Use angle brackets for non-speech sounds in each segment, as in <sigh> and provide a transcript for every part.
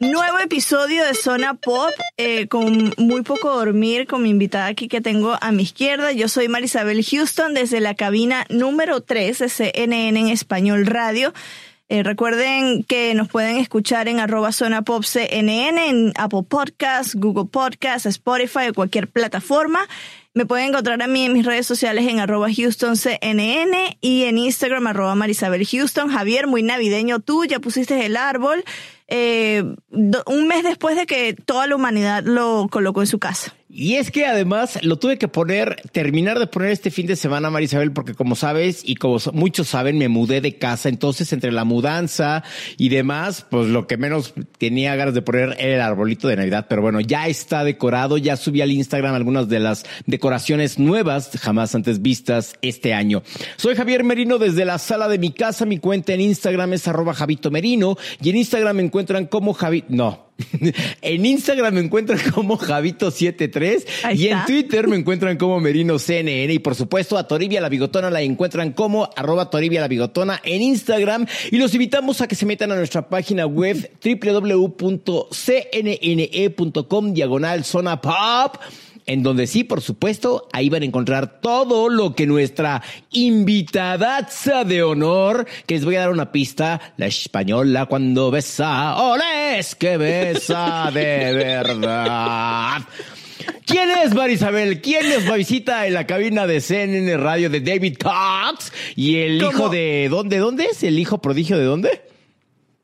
Nuevo episodio de Zona Pop eh, con muy poco dormir con mi invitada aquí que tengo a mi izquierda. Yo soy Marisabel Houston desde la cabina número 3 de CNN en Español Radio. Eh, recuerden que nos pueden escuchar en arroba Zona Pop CNN, en Apple Podcasts, Google Podcasts, Spotify o cualquier plataforma. Me pueden encontrar a mí en mis redes sociales en arroba Houston CNN y en Instagram arroba Marisabel Houston. Javier, muy navideño tú, ya pusiste el árbol. Eh, un mes después de que toda la humanidad lo colocó en su casa. Y es que además lo tuve que poner, terminar de poner este fin de semana, Marisabel, porque como sabes y como muchos saben, me mudé de casa. Entonces, entre la mudanza y demás, pues lo que menos tenía ganas de poner era el arbolito de Navidad. Pero bueno, ya está decorado. Ya subí al Instagram algunas de las decoraciones nuevas, jamás antes vistas este año. Soy Javier Merino desde la sala de mi casa. Mi cuenta en Instagram es arroba Javito Merino. Y en Instagram me encuentran como Javi, no. <laughs> en Instagram me encuentran como Javito73 Ahí y en. Twitter me encuentran como Merino CNN y por supuesto a Toribia la Bigotona la encuentran como arroba Toribia la Bigotona en Instagram. Y los invitamos a que se metan a nuestra página web <laughs> www.cnne.com diagonal zona pop en donde sí, por supuesto, ahí van a encontrar todo lo que nuestra invitadaza de honor, que les voy a dar una pista, la española cuando besa, ¡ole! Es que besa de verdad. ¿Quién es Marisabel? ¿Quién nos visita en la cabina de CNN Radio de David Cox? Y el ¿Cómo? hijo de... ¿Dónde? ¿Dónde es? ¿El hijo prodigio de dónde?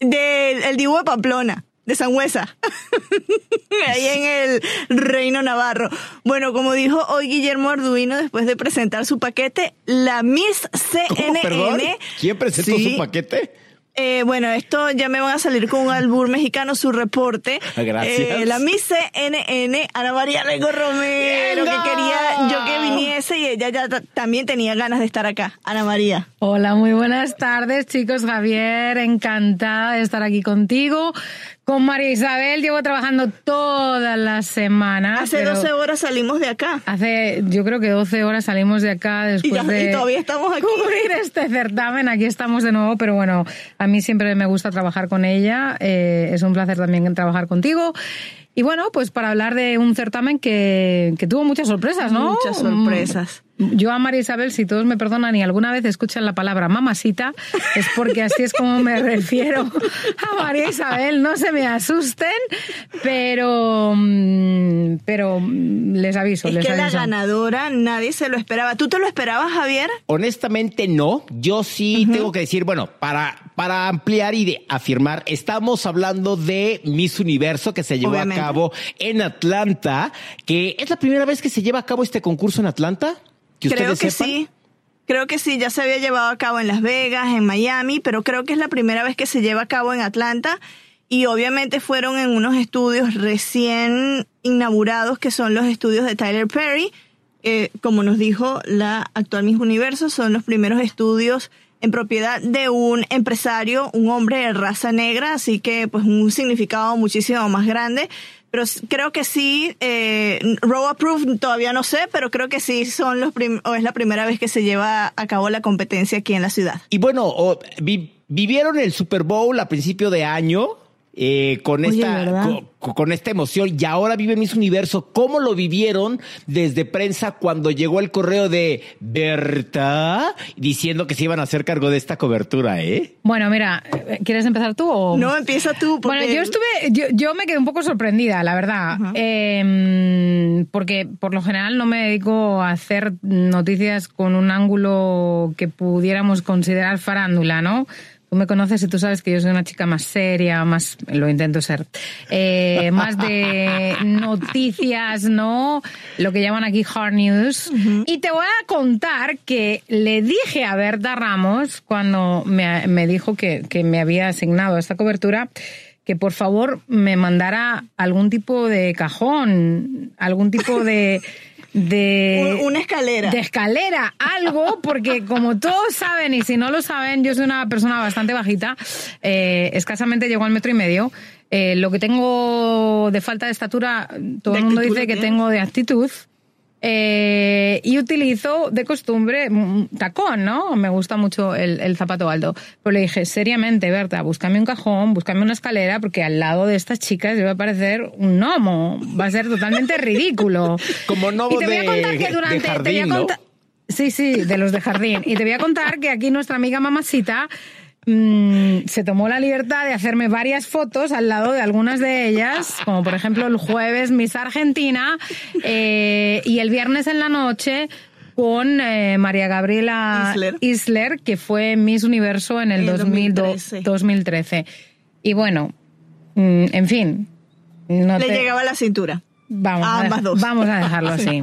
Del el Divo de Pamplona, de Sangüesa. <laughs> Ahí en el Reino Navarro. Bueno, como dijo hoy Guillermo Arduino después de presentar su paquete, la Miss ¿Cómo, CNN. ¿Quién presentó Sí. su paquete? Eh, bueno, esto ya me van a salir con un albur mexicano, su reporte. Gracias. Eh, la Miss CNN, Ana María Rego Romero, que ¡Venga! quería yo que viniese y ella ya ta- también tenía ganas de estar acá. Ana María. Hola, muy buenas tardes, chicos. Javier, encantada de estar aquí contigo. Con María Isabel llevo trabajando toda la semana. Hace pero 12 horas salimos de acá. Hace, yo creo que 12 horas salimos de acá Y, después ya- y de todavía estamos aquí. cubrir este certamen. Aquí estamos de nuevo, pero bueno, a mí siempre me gusta trabajar con ella. Eh, es un placer también trabajar contigo. Y bueno, pues para hablar de un certamen que, que tuvo muchas sorpresas, ¿no? Muchas sorpresas. Yo a María Isabel, si todos me perdonan y alguna vez escuchan la palabra mamasita, es porque así es como me refiero a María Isabel. No se me asusten, pero, mm, pero mm, les aviso, Es les que la ganadora nadie se lo esperaba. ¿Tú te lo esperabas, Javier? Honestamente no. Yo sí tengo que decir, bueno, para, para ampliar y de afirmar, estamos hablando de Miss Universo que se llevó Obviamente. a cabo en Atlanta, que es la primera vez que se lleva a cabo este concurso en Atlanta. Que creo que sepan. sí. Creo que sí, ya se había llevado a cabo en Las Vegas, en Miami, pero creo que es la primera vez que se lleva a cabo en Atlanta. Y obviamente fueron en unos estudios recién inaugurados, que son los estudios de Tyler Perry. Eh, como nos dijo la actual Miss Universo, son los primeros estudios en propiedad de un empresario, un hombre de raza negra, así que pues un significado muchísimo más grande. Pero creo que sí, eh, Row Approved todavía no sé, pero creo que sí son los prim- o es la primera vez que se lleva a cabo la competencia aquí en la ciudad. Y bueno, vi- vivieron el Super Bowl a principio de año eh, con, Oye, esta, con, esta emoción y ahora viven Miss Universo. ¿Cómo lo vivieron desde prensa cuando llegó el correo de Berta diciendo que se iban a hacer cargo de esta cobertura, eh? Bueno, mira, eh, ¿quieres empezar tú o...? No, empieza tú. Porque Bueno, yo estuve, yo, yo me quedé un poco sorprendida, la verdad, Eh, porque por lo general no me dedico a hacer noticias con un ángulo que pudiéramos considerar farándula, ¿no? Tú me conoces y tú sabes que yo soy una chica más seria, más, lo intento ser, eh, <laughs> más de noticias, ¿no? Lo que llaman aquí hard news. Y te voy a contar que le dije a Berta Ramos cuando me, me dijo que, que me había asignado esta cobertura que por favor me mandara algún tipo de cajón, algún tipo de... de <laughs> Un- una escalera. De escalera, algo, porque como todos saben, y si no lo saben, yo soy una persona bastante bajita, eh, escasamente llego al metro y medio. Eh, lo que tengo de falta de estatura, todo el mundo dice que tengo de actitud. Eh, y utilizo de costumbre tacón, ¿no? Me gusta mucho el, el zapato alto. Pero le dije, seriamente, Berta, búscame un cajón, búscame una escalera, porque al lado de estas chicas yo voy a parecer un gnomo. Va a ser totalmente ridículo. <laughs> Como gnomo y te voy a de- contar que de durante. te voy a jardín, Sí, sí, de los de jardín. Y te voy a contar que aquí nuestra amiga Mamacita mm, se tomó la libertad de hacerme varias fotos al lado de algunas de ellas, como por ejemplo el jueves Miss Argentina eh, y el viernes en la noche con eh, María Gabriela Isler. Isler, que fue Miss Universo en el, En el 2002 2013. 2013. Y bueno, mm, en fin. No le te- llegaba a la cintura. Vamos, A ambas dos. vamos a dejarlo <laughs> así.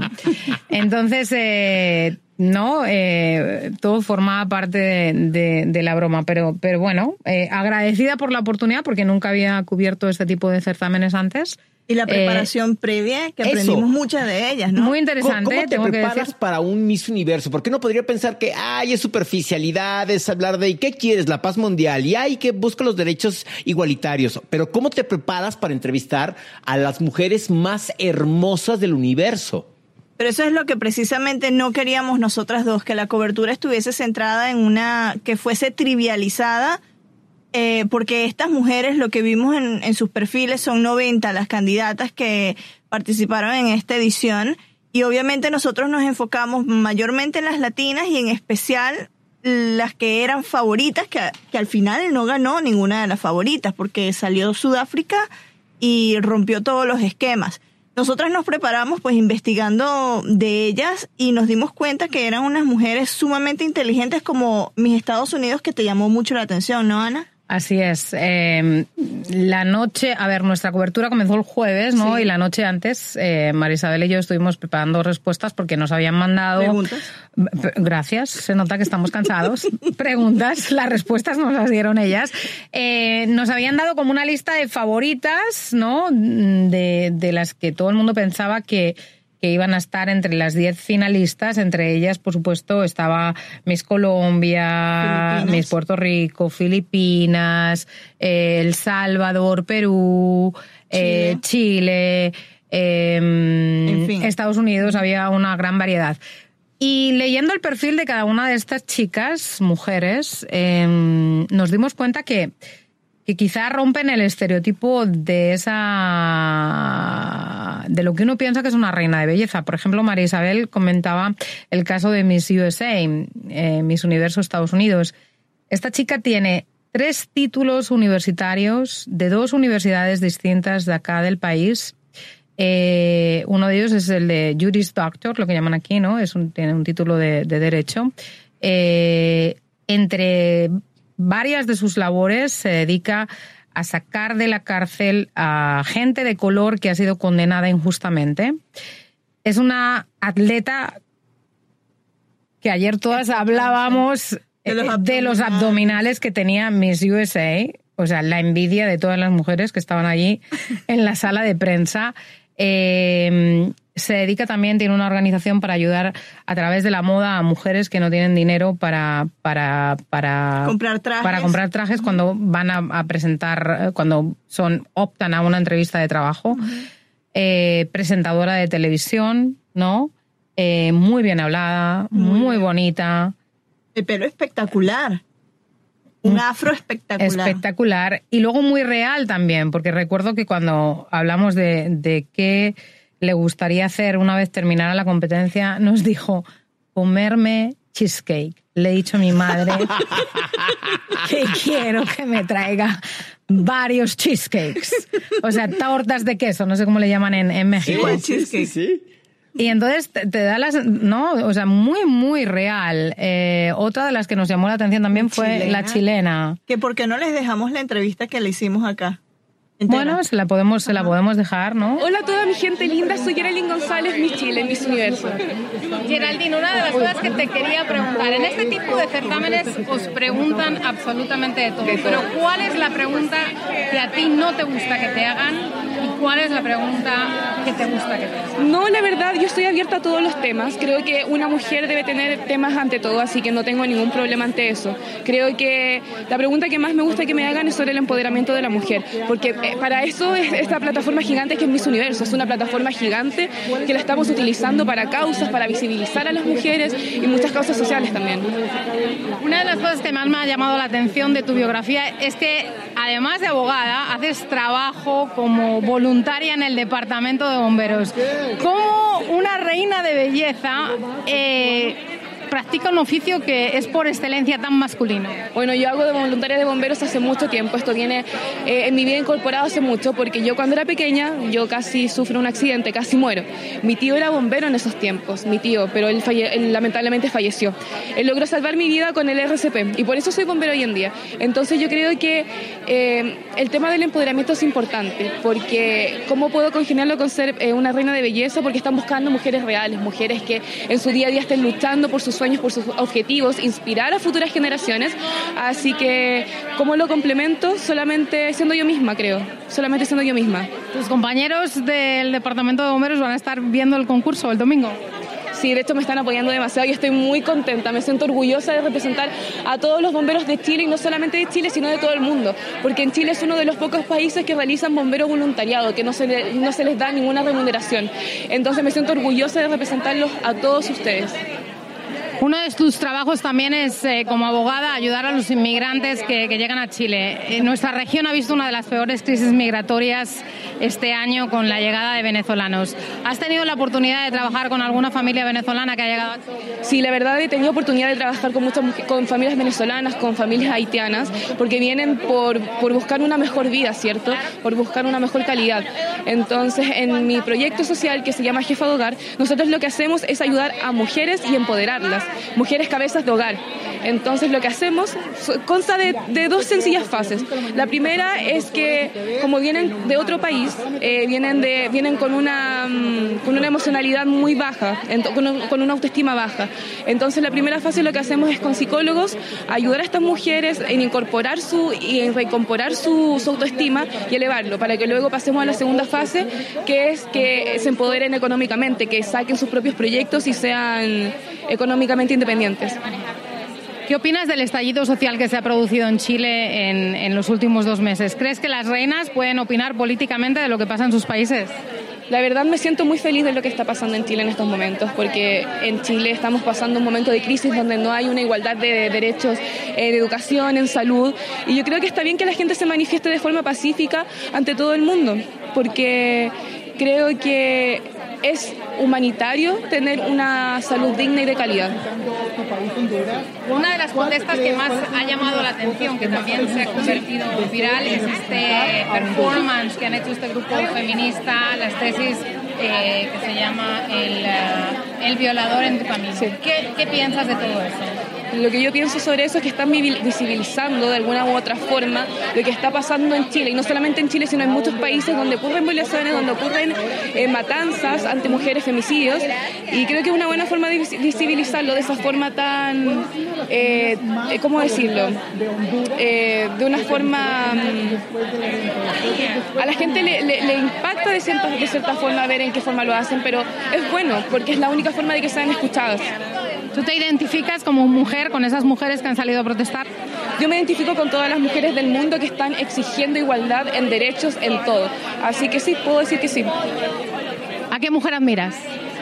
Entonces, eh, no, eh, todo formaba parte de, de- de la broma, pero, pero bueno, eh, agradecida por la oportunidad porque nunca había cubierto este tipo de certámenes antes. Y la Eh, preparación previa, que eso. aprendimos muchas de ellas, ¿no? Muy ¿Cómo, interesante, cómo te tengo que preparas decir. para un Miss Universo? ¿Por qué no podría pensar que, ay, es superficialidad, es hablar de, ¿y qué quieres? La paz mundial, y ay, que busca los derechos igualitarios. Pero ¿cómo te preparas para entrevistar a las mujeres más hermosas del universo? Pero eso es lo que precisamente no queríamos nosotras dos, que la cobertura estuviese centrada en una, que fuese trivializada, eh, porque estas mujeres, lo que vimos en, en sus perfiles, son 90 las candidatas que participaron en esta edición, y obviamente nosotros nos enfocamos mayormente en las latinas y en especial las que eran favoritas, que, que al final no ganó ninguna de las favoritas, porque salió Sudáfrica y rompió todos los esquemas. Nosotras nos preparamos pues investigando de ellas y nos dimos cuenta que eran unas mujeres sumamente inteligentes como mis Estados Unidos que te llamó mucho la atención, ¿no, Ana? Así es. eh, la noche, a ver, nuestra cobertura comenzó el jueves, ¿no? Sí. Y la noche antes, eh, Marisabel y yo estuvimos preparando respuestas porque nos habían mandado. Preguntas. Gracias, se nota que estamos cansados. <laughs> Preguntas, las respuestas nos las dieron ellas. Eh, nos habían dado como una lista de favoritas, ¿no? De, de las que todo el mundo pensaba que, que iban a estar entre las 10 finalistas. Entre ellas, por supuesto, estaba Miss Colombia, Filipinas. Miss Puerto Rico, Filipinas, eh, El Salvador, Perú, eh, Chile, eh, En fin. Estados Unidos, había una gran variedad. Y leyendo el perfil de cada una de estas chicas, mujeres, eh, nos dimos cuenta que, que quizá rompen el estereotipo de esa de lo que uno piensa que es una reina de belleza. Por ejemplo, María Isabel comentaba el caso de Miss USA, eh, Miss Universo Estados Unidos. Esta chica tiene tres títulos universitarios de dos universidades distintas de acá del país. Eh, uno de ellos es el de Juris Doctor, lo que llaman aquí, ¿no? Es un, tiene un título de, de derecho. Eh, entre varias de sus labores se dedica a sacar de la cárcel a gente de color que ha sido condenada injustamente. Es una atleta que ayer todas hablábamos De los eh, de los abdominales. abdominales que tenía Miss USA, o sea, la envidia de todas las mujeres que estaban allí en la sala de prensa. Eh, se dedica también, tiene una organización para ayudar a través de la moda a mujeres que no tienen dinero para, para, para Comprar trajes. Para comprar trajes cuando van a, a presentar, eh, cuando son, optan a una entrevista de trabajo. eh, presentadora de televisión, ¿no? Eh, muy bien hablada, muy bonita. El pelo espectacular. Un afro espectacular. Espectacular. Y luego muy real también, porque recuerdo que cuando hablamos de, de qué le gustaría hacer una vez terminara la competencia, nos dijo comerme cheesecake. Le he dicho a mi madre <laughs> que quiero que me traiga varios cheesecakes. O sea, tortas de queso, no sé cómo le llaman en, en México. Cheesecake. sí. Y entonces te, te da las, no, o sea, muy, muy real. Eh, otra de las que nos llamó la atención también fue Chilena. la chilena. Que por qué no les dejamos la entrevista que le hicimos acá. Entera. Bueno, se la podemos, se la podemos dejar, ¿no? Hola a toda mi gente linda, soy Geraldine González, Miss Chile, Miss Universo. Geraldine, una de las cosas que te quería preguntar, en este tipo de certámenes os preguntan absolutamente de todo, pero ¿cuál es la pregunta que a ti no te gusta que te hagan y cuál es la pregunta que te gusta que te hagan? No, la verdad, yo estoy abierta a todos los temas. Creo que una mujer debe tener temas ante todo, así que no tengo ningún problema ante eso. Creo que la pregunta que más me gusta que me hagan es sobre el empoderamiento de la mujer, porque eh, para eso es esta plataforma gigante que es Miss Universo. Es una plataforma gigante que la estamos utilizando para causas, para visibilizar a las mujeres y muchas causas sociales también. Una de las cosas que más me ha llamado la atención de tu biografía es que, además de abogada, haces trabajo como voluntaria en el departamento de bomberos. ¿Cómo una reina de belleza eh, practica un oficio que es por excelencia tan masculino? Bueno, yo hago de voluntaria de bomberos hace mucho tiempo. Esto viene eh, en mi vida incorporado hace mucho porque yo cuando era pequeña, yo casi sufro un accidente, casi muero. Mi tío era bombero en esos tiempos, mi tío, pero él, falle- él lamentablemente falleció. Él logró salvar mi vida con el RCP y por eso soy bombero hoy en día. Entonces yo creo que eh, el tema del empoderamiento es importante porque ¿cómo puedo congeniarlo con ser eh, una reina de belleza? Porque están buscando mujeres reales, mujeres que en su día a día estén luchando por sus sueños, por sus objetivos, inspirar a futuras generaciones. Así que, ¿cómo lo complemento? Solamente siendo yo misma, creo. Solamente siendo yo misma. Tus compañeros del departamento de bomberos van a estar viendo el concurso el domingo. Sí, de hecho me están apoyando demasiado y estoy muy contenta. Me siento orgullosa de representar a todos los bomberos de Chile y no solamente de Chile, sino de todo el mundo. Porque en Chile es uno de los pocos países que realizan bombero voluntariado, que no se, le- no se les da ninguna remuneración. Entonces me siento orgullosa de representarlos a todos ustedes. Uno de tus trabajos también es, eh, como abogada, ayudar a los inmigrantes que, llegan a Chile. Eh, nuestra región ha visto una de las peores crisis migratorias este año con la llegada de venezolanos. ¿Has tenido la oportunidad de trabajar con alguna familia venezolana que ha llegado? Sí, la verdad he tenido oportunidad de trabajar con muchas con familias venezolanas, con familias haitianas, porque vienen por, por buscar una mejor vida, ¿cierto? Por buscar una mejor calidad. Entonces, en mi proyecto social que se llama Jefa de Hogar, nosotros lo que hacemos es ayudar a mujeres y empoderarlas, mujeres cabezas de hogar. Entonces, lo que hacemos consta de, de dos sencillas fases. La primera es que, como vienen de otro país, eh, vienen, de, vienen con, una, mm, con una emocionalidad muy baja, con, un- con una autoestima baja. Entonces, la primera fase lo que hacemos es con psicólogos ayudar a estas mujeres en incorporar su y en recomporar su, su autoestima y elevarlo, para que luego pasemos a la segunda fase, que es que se empoderen económicamente, que saquen sus propios proyectos y sean económicamente independientes. ¿Qué opinas del estallido social que se ha producido en Chile en, en los últimos dos meses? ¿Crees que las reinas pueden opinar políticamente de lo que pasa en sus países? La verdad me siento muy feliz de lo que está pasando en Chile en estos momentos, porque en Chile estamos pasando un momento de crisis donde no hay una igualdad de derechos en educación, en salud, y yo creo que está bien que la gente se manifieste de forma pacífica ante todo el mundo, porque creo que es humanitario tener una salud digna y de calidad. Una de las protestas que más ha llamado la atención, que también se ha convertido viral, es este performance que han hecho este grupo feminista, las tesis eh, que se llama el, eh, el violador en tu camino. ¿Qué, ¿Qué piensas de todo eso? Lo que yo pienso sobre eso es que están vi- visibilizando de alguna u otra forma lo que está pasando en Chile, y no solamente en Chile, sino en muchos países donde ocurren violaciones, donde ocurren eh, matanzas ante mujeres, femicidios, y creo que es una buena forma de vis- visibilizarlo de esa forma tan, eh, eh, ¿cómo decirlo? Eh, de una forma... mm, a la gente le impacta de cierta, de cierta forma ver en qué forma lo hacen, pero es bueno, porque es la única forma de que sean escuchadas. ¿Tú te identificas como mujer con esas mujeres que han salido a protestar? Yo me identifico con todas las mujeres del mundo que están exigiendo igualdad en derechos en todo. Así que sí, puedo decir que sí. ¿A qué mujer admiras?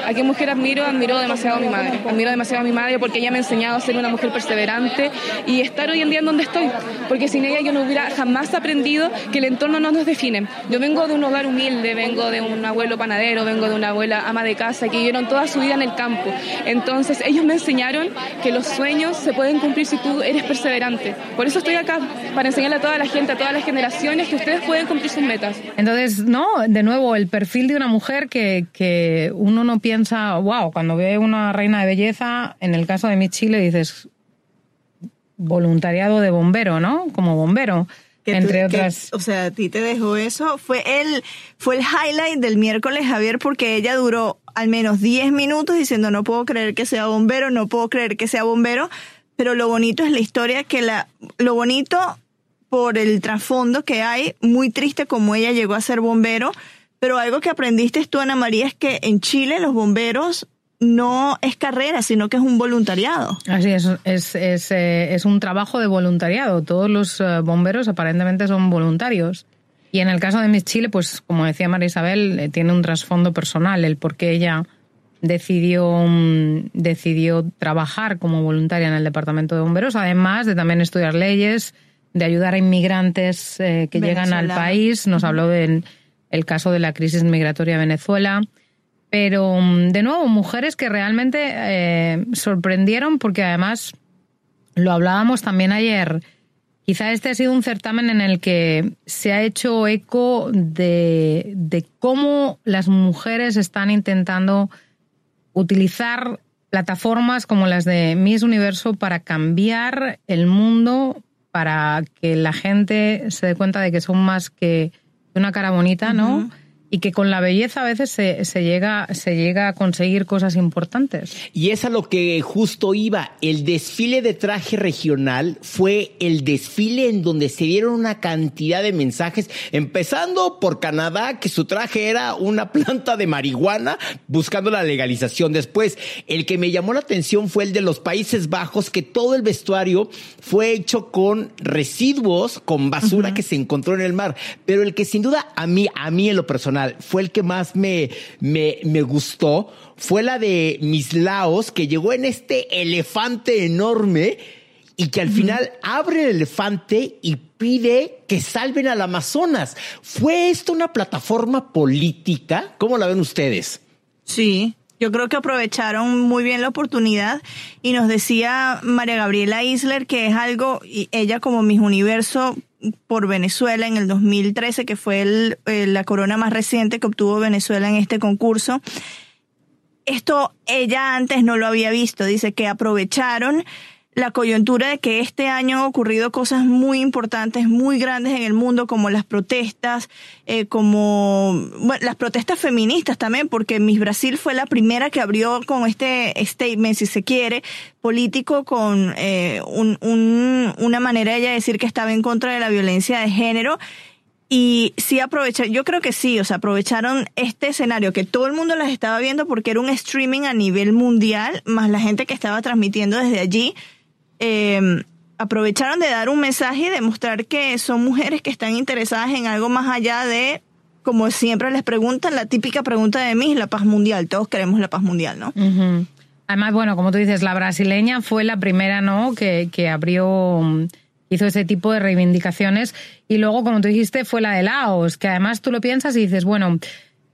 ¿A qué mujer admiro? Admiro demasiado a mi madre. Admiro demasiado a mi madre porque ella me ha enseñado a ser una mujer perseverante y estar hoy en día en donde estoy. Porque sin ella yo no hubiera jamás aprendido que el entorno no nos define. Yo vengo de un hogar humilde, vengo de un abuelo panadero, vengo de una abuela ama de casa que vivieron toda su vida en el campo. Entonces ellos me enseñaron que los sueños se pueden cumplir si tú eres perseverante. Por eso estoy acá, para enseñarle a toda la gente, a todas las generaciones que ustedes pueden cumplir sus metas. Entonces, no, de nuevo, el perfil de una mujer que, que uno no piensa, wow, cuando ve una reina de belleza, en el caso de mi Chile dices voluntariado de bombero, ¿no? Como bombero. Que entre tú- que- otras. o sea, a ti te dejó eso. Fue el, fue el highlight del miércoles, Javier, porque ella duró al menos 10 minutos diciendo no puedo creer que sea bombero, no puedo creer que sea bombero. Pero lo bonito es la historia que la, lo bonito por el trasfondo que hay, muy triste como ella llegó a ser bombero. Pero algo que aprendiste tú, Ana María, es que en Chile los bomberos no es carrera, sino que es un voluntariado. Así es, es, es, eh, es un trabajo de voluntariado. Todos los eh, bomberos aparentemente son voluntarios. Y en el caso de Miss Chile, pues como decía María Isabel, eh, tiene un trasfondo personal, el por qué ella decidió, mm, decidió trabajar como voluntaria en el departamento de bomberos, además de también estudiar leyes, de ayudar a inmigrantes eh, que llegan al país. Nos habló del el caso de la crisis migratoria a Venezuela. Pero, mm, de nuevo, mujeres que realmente eh, sorprendieron porque además lo hablábamos también ayer. Quizá este ha sido un certamen en el que se ha hecho eco de, de cómo las mujeres están intentando utilizar plataformas como las de Miss Universo para cambiar el mundo, para que la gente se dé cuenta de que son más que una cara bonita, ¿no? Y que con la belleza a veces se, se llega, se llega a conseguir cosas importantes. Y es a lo que justo iba. El desfile de traje regional fue el desfile en donde se dieron una cantidad de mensajes, empezando por Canadá, que su traje era una planta de marihuana buscando la legalización. Después, el que me llamó la atención fue el de los Países Bajos, que todo el vestuario fue hecho con residuos, con basura que se encontró en el mar. Pero el que sin duda a mí, a mí en lo personal, fue el que más me, me, me gustó, fue la de Mis Laos, que llegó en este elefante enorme y que al final abre el elefante y pide que salven al Amazonas. ¿Fue esto una plataforma política? ¿Cómo la ven ustedes? Sí, yo creo que aprovecharon muy bien la oportunidad y nos decía María Gabriela Isler que es algo, y ella como Miss Universo por Venezuela en el 2013, que fue el- eh, la corona más reciente que obtuvo Venezuela en este concurso. Esto ella antes no lo había visto, dice que aprovecharon la coyuntura de que este año han ocurrido cosas muy importantes, muy grandes en el mundo, como las protestas, eh, como bueno, las protestas feministas también, porque Miss Brasil fue la primera que abrió con este statement, si se quiere, político, con eh, un- un- una manera de ella decir que estaba en contra de la violencia de género. Y sí aprovecharon, yo creo que sí, o sea, aprovecharon este escenario que todo el mundo las estaba viendo porque era un streaming a nivel mundial, más la gente que estaba transmitiendo desde allí. Eh, aprovecharon de dar un mensaje y demostrar que son mujeres que están interesadas en algo más allá de, como siempre les preguntan, la típica pregunta de mí, la paz mundial. Todos queremos la paz mundial, ¿no? Además, bueno, como tú dices, la brasileña fue la primera, ¿no? Que, que abrió, mm, hizo ese tipo de reivindicaciones. Y luego, como tú dijiste, fue la de Laos, que además tú lo piensas y dices, bueno,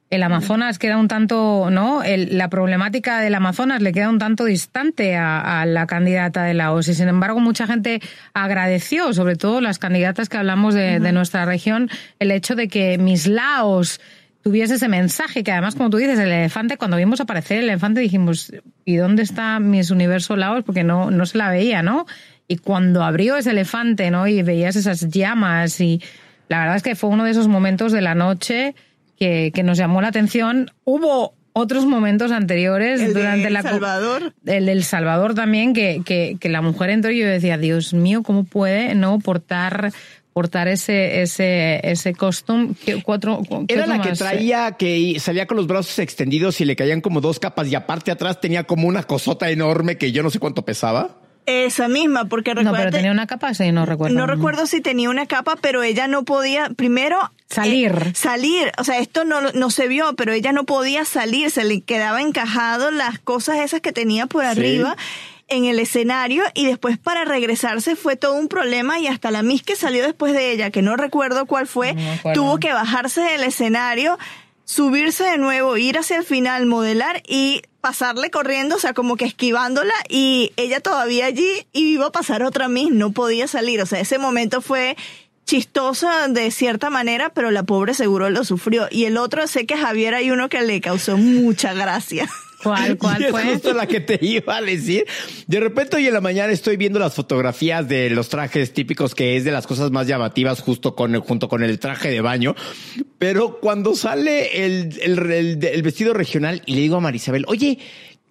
el Amazonas queda un tanto, ¿no? El- la problemática del Amazonas le queda un tanto distante a, a la candidata de Laos. Y sin embargo, mucha gente agradeció, sobre todo las candidatas que hablamos de, de nuestra región, el hecho de que mis Laos tuviese ese mensaje, que además, como tú dices, el elefante, cuando vimos aparecer el elefante dijimos, ¿y dónde está Miss Universo Laos? Porque no, no se la veía, ¿no? Y cuando abrió ese elefante, ¿no? Y veías esas llamas y la verdad es que fue uno de esos momentos de la noche que, que nos llamó la atención. Hubo otros momentos anteriores El de durante la co- Salvador. el del Salvador también, que, que, que la mujer entró y yo decía, Dios mío, ¿cómo puede no portar portar ese ese ese costume? ¿Qué- cuatro, qué Era la que traía, que salía con los brazos extendidos y le caían como dos capas y aparte atrás tenía como una cosota enorme que yo no sé cuánto pesaba. Esa misma, porque No, pero tenía una capa, sí, no recuerdo. No recuerdo si tenía una capa, pero ella no podía, primero... Salir. eh, salir, o sea, esto no, no se vio, pero ella no podía salir, se le quedaba encajado las cosas esas que tenía por arriba en el escenario y después para regresarse fue todo un problema y hasta la Miss que salió después de ella, que no recuerdo cuál fue, No tuvo que bajarse del escenario, subirse de nuevo, ir hacia el final, modelar y pasarle corriendo, o sea, como que esquivándola y ella todavía allí y iba a pasar otra Miss, no podía salir, o sea, ese momento fue chistosa de cierta manera, pero la pobre seguro lo sufrió. Y el otro, sé que Javier hay uno que le causó mucha gracia. <laughs> ¿Cuál, <laughs> cuál Y es fue? justo la que te iba a decir. De repente hoy en la mañana estoy viendo las fotografías de los trajes típicos, que es de las cosas más llamativas justo con el, junto con el traje de baño. Pero cuando sale el, el, el- el vestido regional y le digo a Marisabel, oye,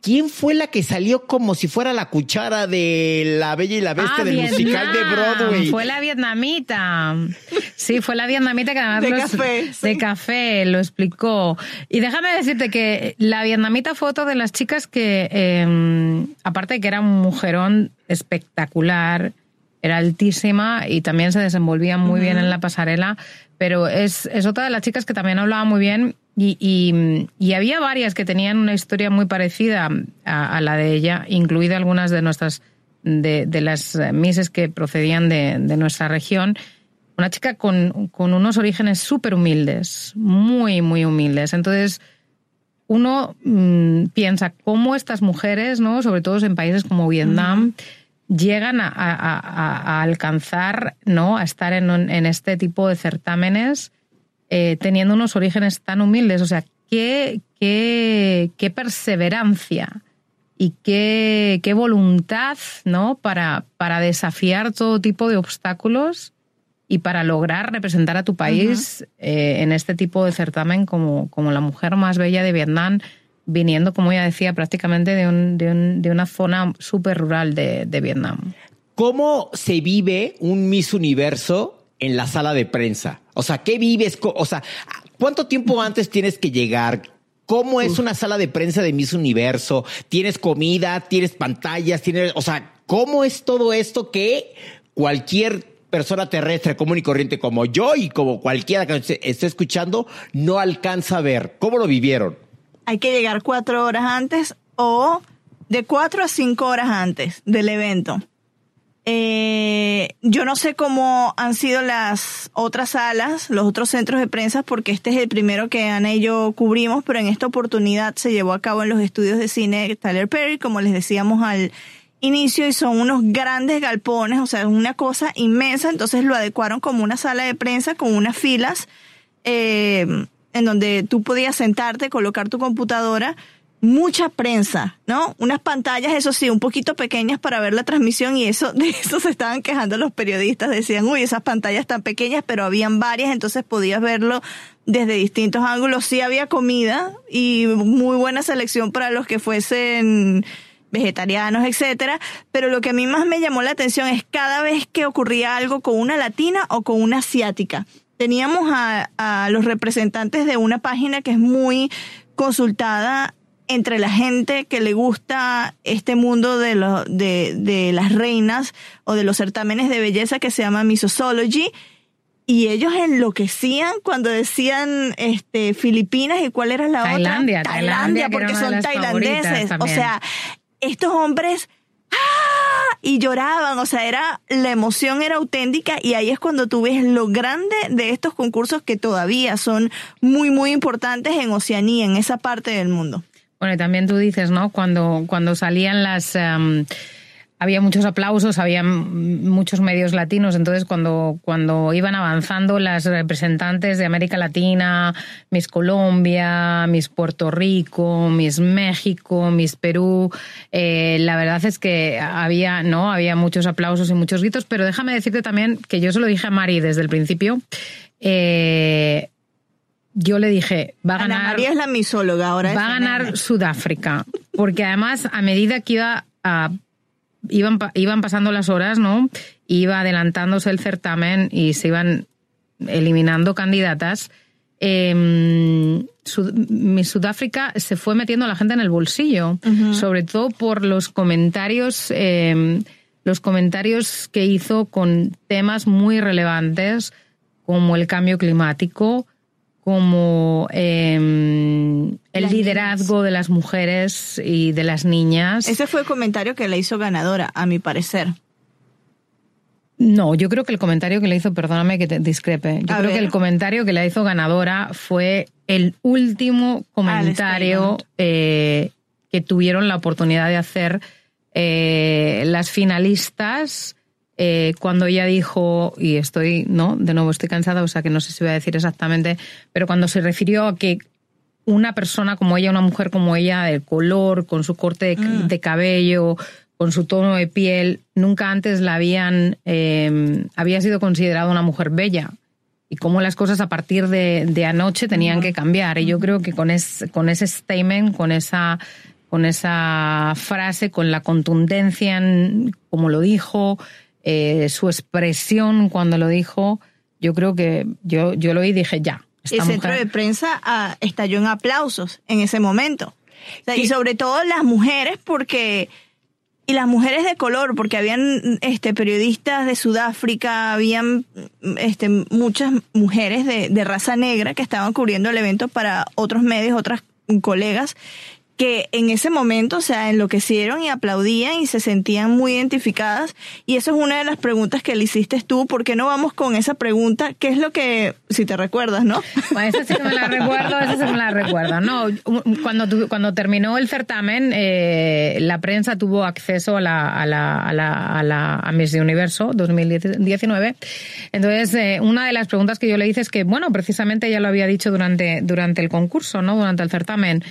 ¿quién fue la que salió como si fuera la cuchara de La Bella y la Bestia Ah, del musical de Broadway? Fue la vietnamita. Sí, fue la vietnamita que además De los- café, sí. de café lo explicó. Y déjame decirte que la vietnamita fue otra de las chicas que, eh, aparte de que era un mujerón espectacular, era altísima y también se desenvolvía muy bien en la pasarela, pero es, es otra de las chicas que también hablaba muy bien y, y- y había varias que tenían una historia muy parecida a, a la de ella, incluida algunas de nuestras de, de las mises que procedían de, de nuestra región. Una chica con, con unos orígenes súper humildes, muy, muy humildes. Entonces, uno mm, piensa cómo estas mujeres, ¿no? sobre todo en países como Vietnam, llegan a, a- a- a alcanzar, ¿no? a estar en este tipo de certámenes eh, teniendo unos orígenes tan humildes. O sea, qué, qué, qué perseverancia y qué, qué voluntad ¿no? para, para desafiar todo tipo de obstáculos y para lograr representar a tu país eh, en este tipo de certamen como, como la mujer más bella de Vietnam, viniendo, como ya decía, prácticamente de, un- de, un- de una zona súper rural de, de Vietnam. ¿Cómo se vive un Miss Universo en la sala de prensa? O sea, ¿qué vives? O sea, ¿cuánto tiempo antes tienes que llegar? ¿Cómo es una sala de prensa de Miss Universo? ¿Tienes comida? ¿Tienes pantallas? ¿Tienes, o sea, ¿cómo es todo esto que cualquier persona terrestre común y corriente como yo y como cualquiera que esté escuchando no alcanza a ver? ¿Cómo lo vivieron? Hay que llegar cuatro horas antes o de cuatro a cinco horas antes del evento. Eh, yo no sé cómo han sido las otras salas, los otros centros de prensa, porque este es el primero que Ana y yo cubrimos, pero en esta oportunidad se llevó a cabo en los estudios de cine Tyler Perry, como les decíamos al inicio, y son unos grandes galpones, o sea, es una cosa inmensa, entonces lo adecuaron como una sala de prensa con unas filas eh, en donde tú podías sentarte, colocar tu computadora, mucha prensa, ¿no? Unas pantallas, eso sí, un poquito pequeñas para ver la transmisión y eso, <laughs> de eso se estaban quejando los periodistas, decían, uy, esas pantallas tan pequeñas, pero habían varias, entonces podías verlo desde distintos ángulos. Sí había comida y muy buena selección para los que fuesen vegetarianos, etcétera, pero lo que a mí más me llamó la atención es cada vez que ocurría algo con una latina o con una asiática. Teníamos a, a los representantes de una página que es muy consultada entre la gente que le gusta este mundo de, lo- de, de las reinas o de los certámenes de belleza que se llama Misosology. Y ellos enloquecían cuando decían este Filipinas y cuál era la Tailandia, otra. Tailandia, era porque son tailandeses. O sea, estos hombres ¡ah! y lloraban, o sea, era la emoción era auténtica y ahí es cuando tú ves lo grande de estos concursos que todavía son muy muy importantes en Oceanía, en esa parte del mundo. Bueno, y también tú dices, ¿no? Cuando, cuando salían las... em, había muchos aplausos, había muchos medios latinos, entonces cuando, cuando iban avanzando las representantes de América Latina, Miss Colombia, Miss Puerto Rico, Miss México, Miss Perú, eh, la verdad es que había, ¿no? Había muchos aplausos y muchos gritos, pero déjame decirte también que yo se lo dije a Mari desde el principio, eh, yo le dije, va a Ana ganar... María es la misóloga ahora. Va a ganar. Sudáfrica, porque además a medida que iba a- iban, iban pasando las horas, ¿no? Iba adelantándose el certamen y se iban eliminando candidatas. eh, Sud- Miss Sudáfrica se fue metiendo a la gente en el bolsillo, sobre todo por los comentarios eh, los comentarios que hizo con temas muy relevantes como el cambio climático, como em, el Las liderazgo de las mujeres y de las niñas. Ese fue el comentario que la hizo ganadora, a mi parecer. No, yo creo que el comentario que le hizo, perdóname que te discrepe, yo A creo ver. que el comentario que le hizo ganadora fue el último comentario eh, que tuvieron la oportunidad de hacer eh, las finalistas eh, cuando ella dijo, y estoy, no, de nuevo estoy cansada, o sea que no sé si voy a decir exactamente, pero cuando se refirió a que una persona como ella, una mujer como ella, de color, con su corte de, de cabello, con su tono de piel, nunca antes la habían, eh, había sido considerada una mujer bella. Y cómo las cosas a partir de, de anoche tenían que cambiar. Y yo creo que con, es, con ese statement, con esa, con esa frase, con la contundencia, en- como lo dijo, eh, su expresión cuando lo dijo, yo creo que yo, yo lo oí y dije, ya. Esta el centro de prensa ah, estalló en aplausos en ese momento. O sea, y sobre todo las mujeres, porque. Y las mujeres de color, porque habían este, periodistas de Sudáfrica, habían este, muchas mujeres de, de raza negra que estaban cubriendo el evento para otros medios, otras colegas, que en ese momento, o sea, enloquecieron y aplaudían y se sentían muy identificadas. Y eso es una de las preguntas que le hiciste tú. ¿Por qué no vamos con esa pregunta? ¿Qué es lo que, si te recuerdas, no? Bueno, esa sí que me la recuerdo, esa sí me la recuerdo. No, cuando, cuando terminó el certamen, eh, la prensa tuvo acceso a la, a la, a la, Miss Universo 2019. Entonces, eh, una de las preguntas que yo le hice es que, bueno, precisamente ya lo había dicho durante, durante el concurso, ¿no? Durante el certamen.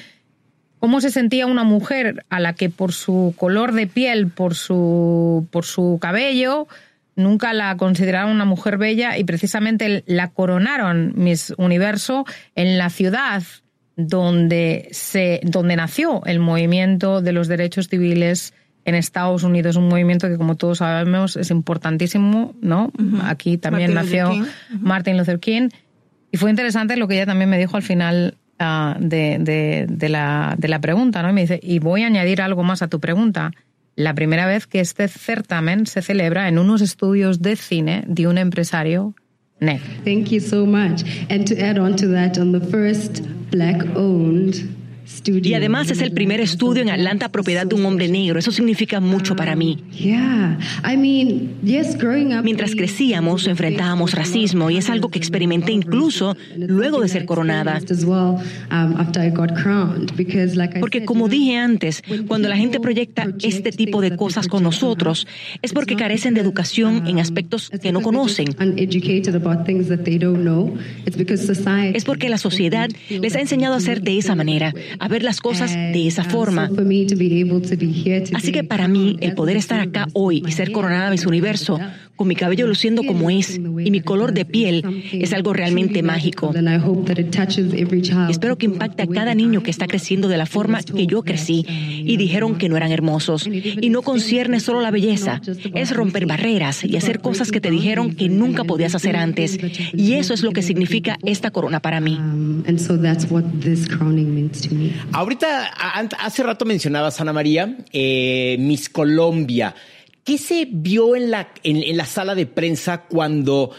¿Cómo se sentía una mujer a la que por su color de piel, por su, por su cabello, nunca la consideraron una mujer bella y precisamente la coronaron Miss Universo en la ciudad donde, se, donde nació el movimiento de los derechos civiles en Estados Unidos, un movimiento que como todos sabemos es importantísimo, ¿no? Aquí también Martin Luther nació. Martin Luther King. Y fue interesante lo que ella también me dijo al final ah, de, de- de la, de la pregunta, ¿no? Y me dice, y voy a añadir algo más a tu pregunta. La primera vez que este certamen se celebra en unos estudios de cine de un empresario negro. Thank you so much. And to add on to that, on the first black owned. Y además es el primer estudio en Atlanta propiedad de un hombre negro. Eso significa mucho para mí. Mientras crecíamos, enfrentábamos racismo y es algo que experimenté incluso luego de ser coronada. Um, Porque como dije antes, cuando la gente proyecta este tipo de cosas con nosotros, es porque carecen de educación en aspectos que no conocen. Es porque la sociedad les ha enseñado a hacer de esa manera, a ver las cosas de esa forma. For me to be able to be here Así que para mí, el poder estar acá hoy y ser coronada Miss Universo, con mi cabello luciendo como es y mi color de piel, es algo realmente mágico. And I hope that it touches every child. Y espero que impacte a cada niño que está creciendo de la forma que yo crecí y dijeron que no eran hermosos. Y no concierne solo la belleza, es romper barreras y hacer cosas que te dijeron que nunca podías hacer antes. Y eso es lo que significa esta corona para mí. Um, and so that's what this crowning means to me. Ahorita, hace rato mencionabas, Ana María, eh, Miss Colombia. ¿Qué se vio en la, en, en la sala de prensa cuando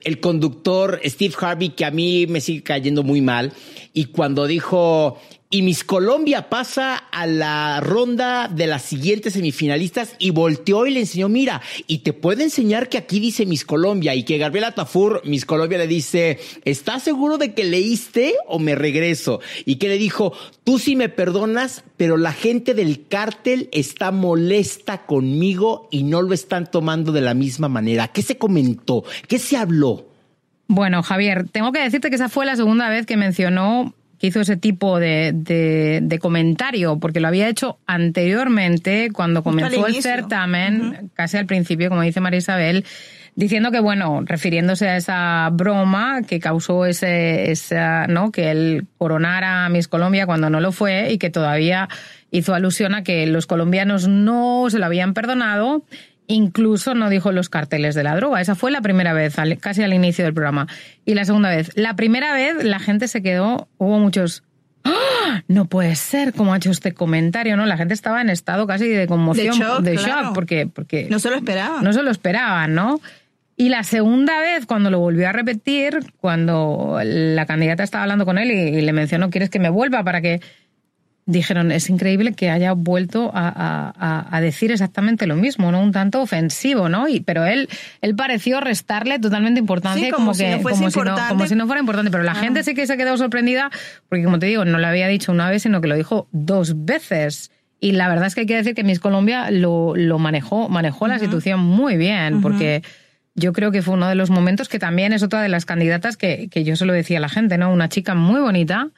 el conductor Steve Harvey, que a mí me sigue cayendo muy mal, y cuando dijo, y Miss Colombia pasa a la ronda de las siguientes semifinalistas y volteó y le enseñó, mira, y te puedo enseñar que aquí dice Miss Colombia y que Gabriela Tafur, Miss Colombia le dice, ¿estás seguro de que leíste o me regreso? Y que le dijo, tú sí me perdonas, pero la gente del cártel está molesta conmigo y no lo están tomando de la misma manera. ¿Qué se comentó? ¿Qué se habló? Bueno, Javier, tengo que decirte que esa fue la segunda vez que mencionó que hizo ese tipo de, de- de comentario, porque lo había hecho anteriormente cuando comenzó el certamen, casi al principio, como dice María Isabel, diciendo que, bueno, refiriéndose a esa broma que causó ese, esa, ¿no? Que él coronara a Miss Colombia cuando no lo fue y que todavía hizo alusión a que los colombianos no se lo habían perdonado Incluso no dijo los carteles de la droga. Esa fue la primera vez, casi al inicio del programa. Y la segunda vez. La primera vez la gente se quedó, hubo muchos... ¡Ah! No puede ser, como ha hecho este comentario, ¿no? La gente estaba en estado casi de conmoción, De shock, claro. porque, porque No se lo esperaban. no se lo esperaban, ¿no? Y la segunda vez, cuando lo volvió a repetir, cuando la candidata estaba hablando con él y, y le mencionó, ¿quieres que me vuelva para que...? Dijeron, es increíble que haya vuelto a, a- a- a decir exactamente lo mismo, ¿no? Un tanto ofensivo, ¿no? Y, pero él, él pareció restarle totalmente importancia, Sí, como, como si que, no fuese como, si no, como si no fuera importante. Pero la Ah. gente sí que se quedó sorprendida, porque como te digo, no lo había dicho una vez, sino que lo dijo dos veces. Y la verdad es que hay que decir que Miss Colombia lo, lo manejó, manejó la situación muy bien, porque yo creo que fue uno de los momentos que también es otra de las candidatas que, que yo se lo decía a la gente, ¿no? Una chica muy bonita,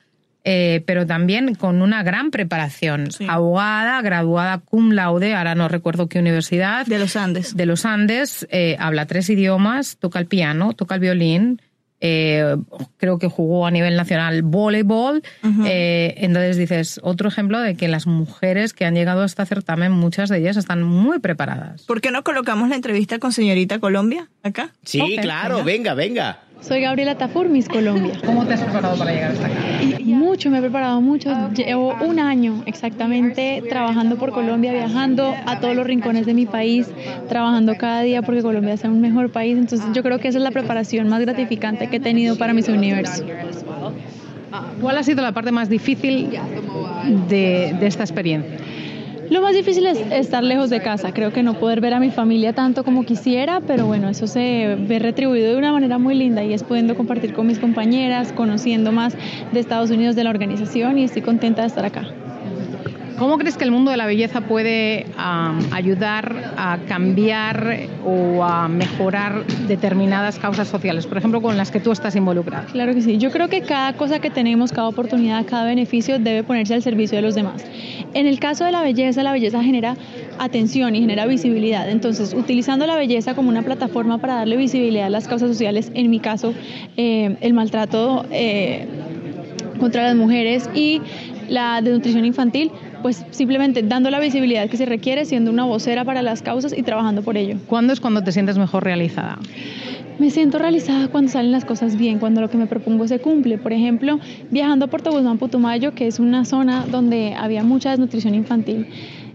eh, pero también con una gran preparación. Abogada, graduada cum laude, ahora no recuerdo qué universidad. De los Andes. De los Andes, eh, habla tres idiomas, toca el piano, toca el violín. eh, creo que jugó a nivel nacional voleibol. eh, entonces dices, otro ejemplo de que las mujeres que han llegado a este certamen, muchas de ellas están muy preparadas. ¿Por qué no colocamos la entrevista con señorita Colombia acá? Sí, Ok, claro, venga, venga. Soy Gabriela Tafur, Miss Colombia. ¿Cómo te has preparado para llegar hasta acá? Mucho, me he preparado mucho. Llevo un año exactamente trabajando por Colombia, viajando a todos los rincones de mi país, trabajando cada día porque Colombia sea un mejor país. Entonces yo creo que esa es la preparación más gratificante que he tenido para Miss Universo. ¿Cuál ha sido la parte más difícil de, de esta experiencia? Lo más difícil es estar lejos de casa. Creo que no poder ver a mi familia tanto como quisiera, pero bueno, eso se ve retribuido de una manera muy linda y es pudiendo compartir con mis compañeras, conociendo más de Estados Unidos, de la organización y estoy contenta de estar acá. ¿Cómo crees que el mundo de la belleza puede am, ayudar a cambiar o a mejorar determinadas causas sociales, por ejemplo, con las que tú estás involucrada? Claro que sí. Yo creo que cada cosa que tenemos, cada oportunidad, cada beneficio debe ponerse al servicio de los demás. En el caso de la belleza, la belleza genera atención y genera visibilidad. Entonces, utilizando la belleza como una plataforma para darle visibilidad a las causas sociales, en mi caso, eh, el maltrato eh, contra las mujeres y la desnutrición infantil, pues simplemente dando la visibilidad que se requiere, siendo una vocera para las causas y trabajando por ello. ¿Cuándo es cuando te sientes mejor realizada? Me siento realizada cuando salen las cosas bien, cuando lo que me propongo se cumple. Por ejemplo, viajando a Puerto Guzmán, Putumayo, que es una zona donde había mucha desnutrición infantil.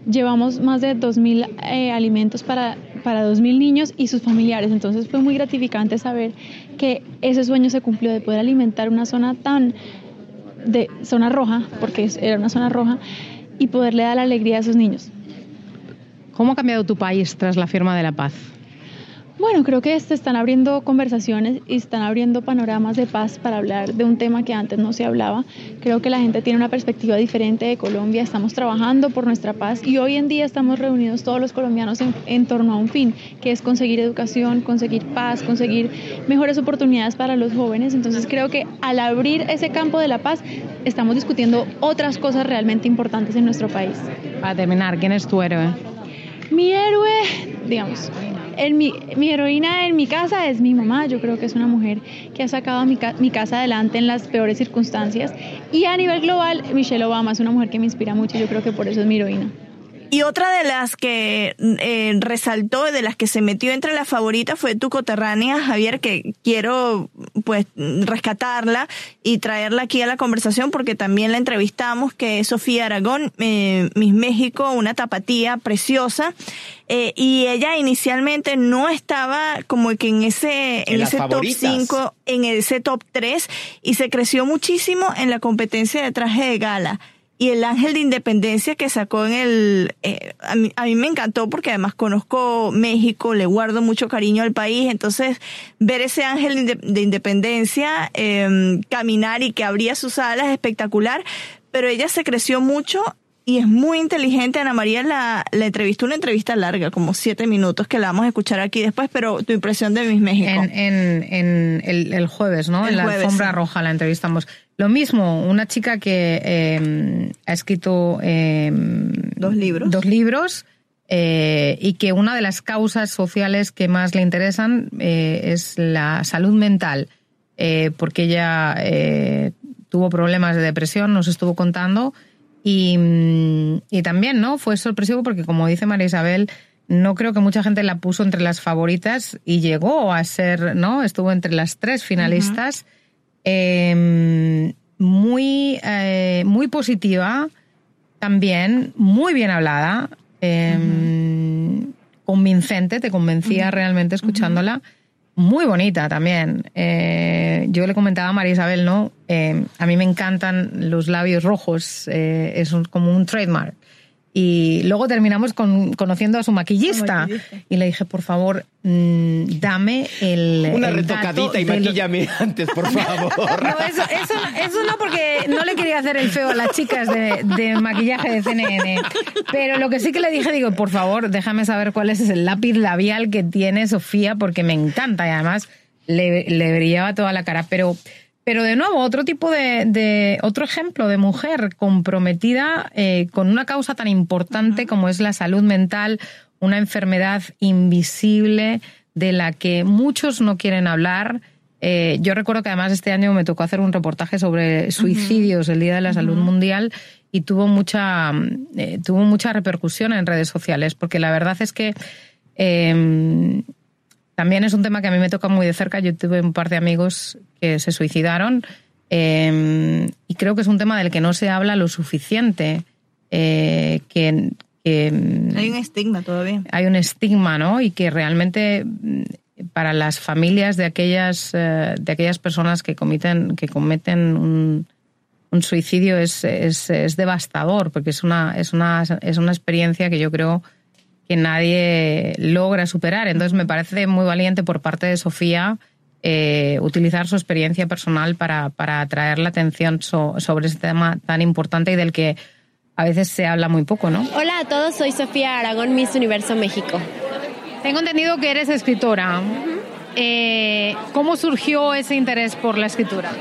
Llevamos más de 2.000 eh, alimentos para, para 2.000 niños y sus familiares. Entonces fue muy gratificante saber que ese sueño se cumplió de poder alimentar una zona tan de zona roja, porque era una zona roja, y poderle dar la alegría a esos niños. ¿Cómo ha cambiado tu país tras la firma de la paz? Bueno, creo que se están abriendo conversaciones y están abriendo panoramas de paz para hablar de un tema que antes no se hablaba. Creo que la gente tiene una perspectiva diferente de Colombia. Estamos trabajando por nuestra paz y hoy en día estamos reunidos todos los colombianos en, en torno a un fin, que es conseguir educación, conseguir paz, conseguir mejores oportunidades para los jóvenes. Entonces creo que al abrir ese campo de la paz estamos discutiendo otras cosas realmente importantes en nuestro país. Para terminar, ¿quién es tu héroe? Mi héroe, digamos, en mi, mi heroína en mi casa es mi mamá. Yo creo que es una mujer que ha sacado mi, ca- mi casa adelante en las peores circunstancias. Y a nivel global, Michelle Obama es una mujer que me inspira mucho yo creo que por eso es mi heroína. Y otra de las que eh, resaltó, de las que se metió entre las favoritas fue tu coterránea, Javier, que quiero pues rescatarla y traerla aquí a la conversación porque también la entrevistamos, que es Sofía Aragón, eh, Miss México, una tapatía preciosa. Eh, y ella inicialmente no estaba como que en ese, En ese top favoritas. 5, en ese top 3 y se creció muchísimo en la competencia de traje de gala. Y el ángel de independencia que sacó en el... eh, a, mí, a mí me encantó porque además conozco México, le guardo mucho cariño al país, entonces ver ese ángel de, inde- de independencia eh, caminar y que abría sus alas espectacular, pero ella se creció mucho y es muy inteligente. Ana María la, la entrevistó, una entrevista larga, como siete minutos, que la vamos a escuchar aquí después, pero tu impresión de Miss México. En, en- en el, el jueves, ¿no? El en la jueves, alfombra sí. roja la entrevistamos. Lo mismo, una chica que eh, ha escrito eh, Dos libros. dos libros eh, y que una de las causas sociales que más le interesan eh, es la salud mental, eh, porque ella tuvo problemas de depresión, nos estuvo contando, y, mm, y también, ¿no? Fue sorpresivo porque, como dice María Isabel, no creo que mucha gente la puso entre las favoritas y llegó a ser, ¿no? Estuvo entre las tres finalistas. Eh, muy, eh, muy positiva, también muy bien hablada, em, convincente, te convencía realmente escuchándola. Muy bonita también. Eh, yo le comentaba a María Isabel, ¿no? Eh, a mí me encantan los labios rojos, es como un trademark. Y luego terminamos con, conociendo a su maquillista. Y le dije, por favor, mm, dame el. Una el retocadita y maquillame <laughs> antes, por favor. <laughs> no, eso, eso, eso, no, porque no le quería hacer el feo a las chicas de, de, maquillaje de CNN. Pero lo que sí que le dije, digo, por favor, déjame saber cuál es el lápiz labial que tiene Sofía, porque me encanta y además le, le brillaba toda la cara. Pero pero de nuevo, otro tipo de, otro ejemplo de mujer comprometida eh, con una causa tan importante como es la salud mental, una enfermedad invisible de la que muchos no quieren hablar. Eh, yo recuerdo que además este año me tocó hacer un reportaje sobre suicidios el Día de la Salud Mundial y tuvo mucha, eh, tuvo mucha repercusión en redes sociales, porque la verdad es que también es un tema que a mí me toca muy de cerca. Yo tuve un par de amigos que se suicidaron eh, y creo que es un tema del que no se habla lo suficiente. Eh, que, hay un estigma todavía. Hay un estigma, ¿no? Y que realmente mm, para las familias de aquellas, eh, de aquellas personas que cometen, que cometen un, un suicidio es, es, es, devastador, porque es una, es, una, es una experiencia que yo creo que nadie logra superar. Entonces me parece muy valiente por parte de Sofía eh, utilizar su experiencia personal para, para atraer la atención sobre este tema tan importante y del que a veces se habla muy poco, ¿no? Hola a todos, soy Sofía Aragón, Miss Universo México. Tengo entendido que eres escritora. Eh, ¿Cómo surgió ese interés por la escritura?